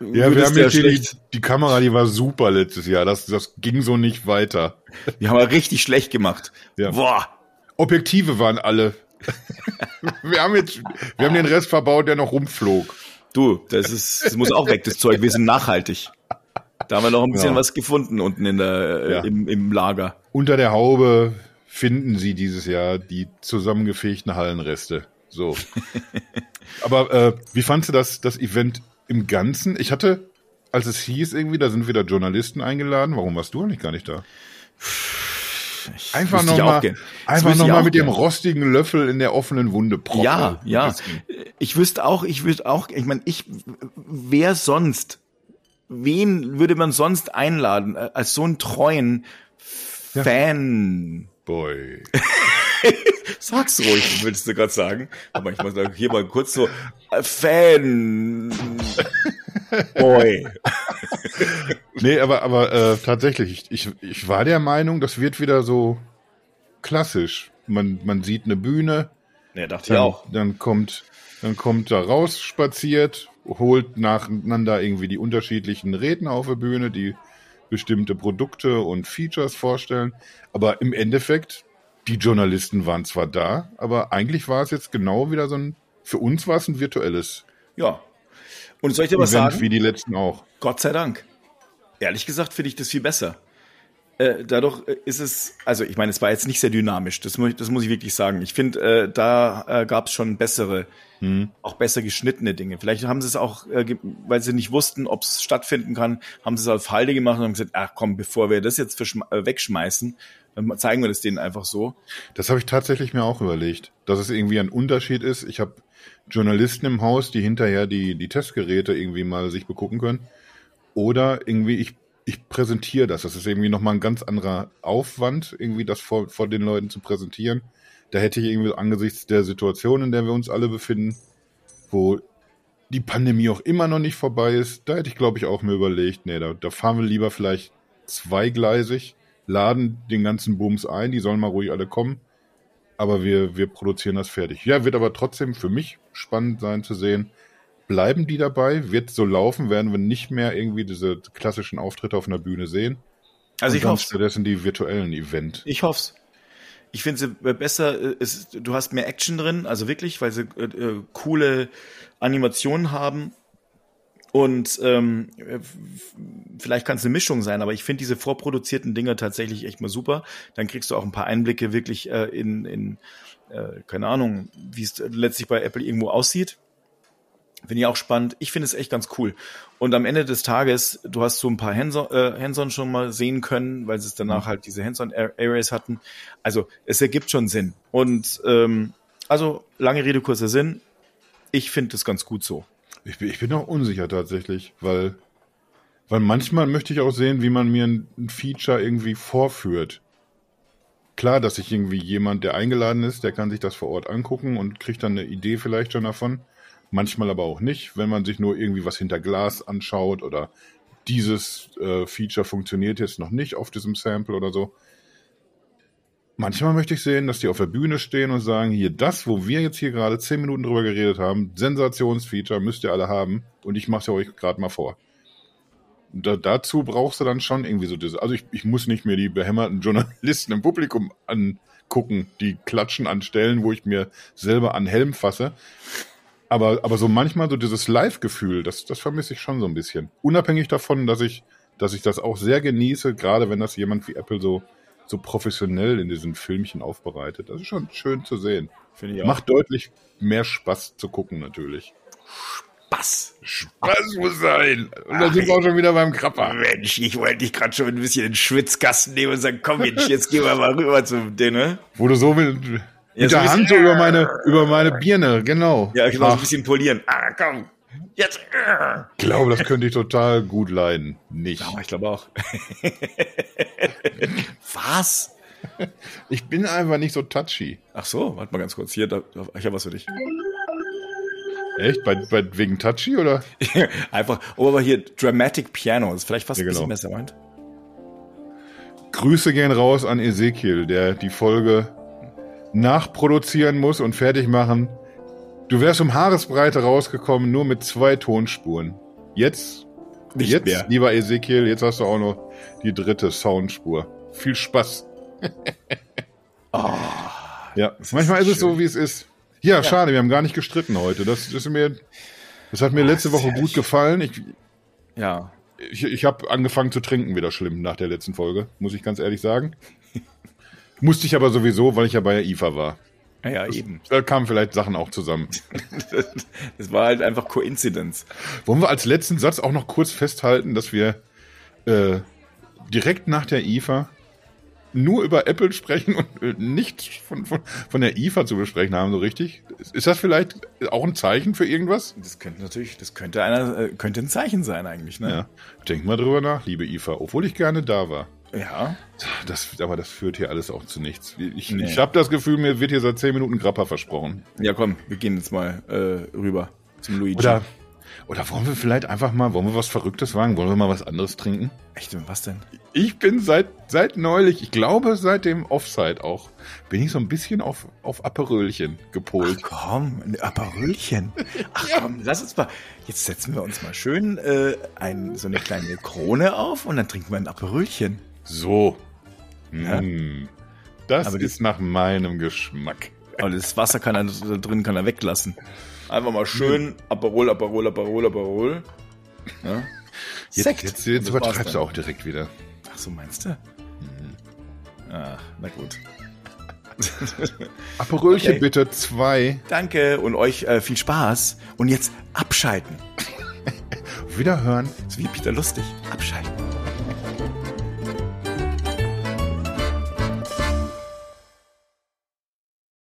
ja, wir haben jetzt hier die, die, Kamera, die war super letztes Jahr. Das, das ging so nicht weiter.
Die haben wir richtig schlecht gemacht.
Ja. Boah. Objektive waren alle. wir haben jetzt, wir haben den Rest verbaut, der noch rumflog.
Du, das ist, das muss auch weg, das Zeug. Wir sind nachhaltig. Da haben wir noch ein bisschen ja. was gefunden unten in der, äh, ja. im, im Lager.
Unter der Haube finden Sie dieses Jahr die zusammengefegten Hallenreste. So. Aber äh, wie fandst du das, das Event im Ganzen? Ich hatte als es hieß irgendwie, da sind wieder Journalisten eingeladen. Warum warst du eigentlich gar nicht da?
Ich
Einfach nochmal einfach noch mal mit dem
gern.
rostigen Löffel in der offenen Wunde proppen.
Ja, ja. Ich wüsste auch, ich wüsste auch, ich meine, ich, wer sonst, wen würde man sonst einladen, äh, als so einen treuen Fan?
Boy.
Sag's ruhig, würdest du gerade sagen. Aber ich muss hier mal kurz so, äh, Fan. Boy.
Nee, aber, aber äh, tatsächlich, ich, ich, ich war der Meinung, das wird wieder so klassisch. Man, man sieht eine Bühne,
Ja, dachte ich
dann,
auch.
dann kommt, dann kommt da raus spaziert, holt nacheinander irgendwie die unterschiedlichen Redner auf der Bühne, die bestimmte Produkte und Features vorstellen. Aber im Endeffekt, die Journalisten waren zwar da, aber eigentlich war es jetzt genau wieder so ein, für uns war es ein virtuelles
Ja. Und soll ich dir was
Event
sagen?
wie die letzten auch.
Gott sei Dank. Ehrlich gesagt finde ich das viel besser. Äh, dadurch äh, ist es, also ich meine, es war jetzt nicht sehr dynamisch, das, mu das muss ich wirklich sagen. Ich finde, äh, da äh, gab es schon bessere, auch besser geschnittene Dinge. Vielleicht haben sie es auch, äh, weil sie nicht wussten, ob es stattfinden kann, haben sie es auf Halde gemacht und haben gesagt, ach komm, bevor wir das jetzt äh, wegschmeißen, dann zeigen wir das denen einfach so.
Das habe ich tatsächlich mir auch überlegt, dass es irgendwie ein Unterschied ist. Ich habe Journalisten im Haus, die hinterher die, die Testgeräte irgendwie mal sich begucken können. Oder irgendwie ich, ich präsentiere das. Das ist irgendwie nochmal ein ganz anderer Aufwand, irgendwie das vor, vor den Leuten zu präsentieren. Da hätte ich irgendwie angesichts der Situation, in der wir uns alle befinden, wo die Pandemie auch immer noch nicht vorbei ist, da hätte ich, glaube ich, auch mir überlegt, nee, da, da fahren wir lieber vielleicht zweigleisig, laden den ganzen Booms ein, die sollen mal ruhig alle kommen, aber wir, wir produzieren das fertig. Ja, wird aber trotzdem für mich spannend sein zu sehen, bleiben die dabei, wird so laufen, werden wir nicht mehr irgendwie diese klassischen Auftritte auf einer Bühne sehen.
Also
Und
ich hoffe
stattdessen die virtuellen Event.
Ich hoff's. Ich finde sie besser, äh, es, du hast mehr Action drin, also wirklich, weil sie äh, äh, coole Animationen haben. Und ähm, äh, vielleicht kann es eine Mischung sein, aber ich finde diese vorproduzierten Dinger tatsächlich echt mal super. Dann kriegst du auch ein paar Einblicke wirklich äh, in, in äh, keine Ahnung, wie es letztlich bei Apple irgendwo aussieht. Finde ich auch spannend. Ich finde es echt ganz cool. Und am Ende des Tages, du hast so ein paar Hands-on äh, Hands schon mal sehen können, weil sie es danach halt diese Hands-on-Areas hatten. Also es ergibt schon Sinn. Und ähm, also lange Rede, kurzer Sinn. Ich finde das ganz gut so.
Ich bin, ich bin auch unsicher tatsächlich, weil, weil manchmal möchte ich auch sehen, wie man mir ein, ein Feature irgendwie vorführt. Klar, dass sich irgendwie jemand, der eingeladen ist, der kann sich das vor Ort angucken und kriegt dann eine Idee vielleicht schon davon. Manchmal aber auch nicht, wenn man sich nur irgendwie was hinter Glas anschaut oder dieses äh, Feature funktioniert jetzt noch nicht auf diesem Sample oder so. Manchmal möchte ich sehen, dass die auf der Bühne stehen und sagen, hier das, wo wir jetzt hier gerade zehn Minuten drüber geredet haben, Sensationsfeature müsst ihr alle haben und ich mache es euch gerade mal vor. Da, dazu brauchst du dann schon irgendwie so diese, also ich, ich muss nicht mehr die behämmerten Journalisten im Publikum angucken, die klatschen an Stellen, wo ich mir selber an Helm fasse. Aber, aber so manchmal so dieses Live-Gefühl, das, das vermisse ich schon so ein bisschen. Unabhängig davon, dass ich, dass ich das auch sehr genieße, gerade wenn das jemand wie Apple so, so professionell in diesen Filmchen aufbereitet. Das ist schon schön zu sehen.
Finde ich
Macht deutlich mehr Spaß zu gucken, natürlich.
Spaß.
Spaß muss sein. Und dann sind wir auch schon wieder beim Krapper.
Mensch, ich wollte dich gerade schon ein bisschen in den Schwitzkasten nehmen und sagen, komm Mensch, jetzt gehen wir mal rüber zum Dinner.
Wo du so mit, mit
Ja, so
der Hand so über meine, über meine Birne, genau.
Ja, genau, so ein bisschen polieren. Ah, komm. Jetzt.
Ich glaube, das könnte ich total gut leiden. Nicht.
Ja, ich glaube auch. Was?
Ich bin einfach nicht so touchy.
Ach so, warte mal ganz kurz. Hier, da, ich habe was für dich.
Echt? Bei, bei, wegen touchy oder?
Einfach, oh, aber hier Dramatic Piano, das ist vielleicht fast
Ja,
ein bisschen
genau.
besser meint.
Grüße gehen raus an Ezekiel, der die Folge nachproduzieren muss und fertig machen. Du wärst um Haaresbreite rausgekommen, nur mit zwei Tonspuren. Jetzt,
Nicht
jetzt,
mehr.
lieber Ezekiel, jetzt hast du auch noch die dritte Soundspur. Viel Spaß. ja, manchmal ist es so, wie es ist. Ja, schade, wir haben gar nicht gestritten heute. Das, das ist mir, das hat mir letzte Woche gut gefallen. Ich,
Ja.
ich, ich habe angefangen zu trinken, wieder schlimm nach der letzten Folge, muss ich ganz ehrlich sagen. Musste ich aber sowieso, weil ich ja bei der IFA war.
Ja, ja eben.
Da kamen vielleicht Sachen auch zusammen.
das war halt einfach Coincidence.
Wollen wir als letzten Satz auch noch kurz festhalten, dass wir äh, direkt nach der IFA nur über Apple sprechen und äh, nichts von, von, von der IFA zu besprechen haben, so richtig? Ist das vielleicht auch ein Zeichen für irgendwas?
Das könnte natürlich, das könnte einer, äh, könnte ein Zeichen sein eigentlich, ne?
Ja. Denk mal drüber nach, liebe IFA, obwohl ich gerne da war.
Ja.
Das, aber das führt hier alles auch zu nichts. Ich, nee. ich habe das Gefühl, mir wird hier seit zehn Minuten Grappa versprochen.
Ja, komm, wir gehen jetzt mal äh, rüber zum Luigi.
Oder oder wollen wir vielleicht einfach mal, wollen wir was Verrücktes wagen? Wollen wir mal was anderes trinken?
Echt, was denn?
Ich bin seit, seit neulich, ich glaube seit dem Offside auch, bin ich so ein bisschen auf, auf Aperölchen gepolt.
Ach komm, ein Aperölchen. Ach ja. komm, lass uns mal, jetzt setzen wir uns mal schön äh, ein, so eine kleine Krone auf und dann trinken wir ein Aperölchen.
So. Ja? Mmh. Das Aber ist nach meinem Geschmack.
Aber das Wasser kann er da drin kann er weglassen. Einfach mal schön Aperol, Aperol, Aperol, Aperol.
Ja. Jetzt, Sekt. jetzt, jetzt übertreibst du auch direkt wieder.
Ach so, meinst du? Mhm. Ach, na gut.
Aperolchen okay. bitte, zwei.
Danke und euch äh, viel Spaß. Und jetzt abschalten.
Wiederhören.
Ist wie Peter Lustig.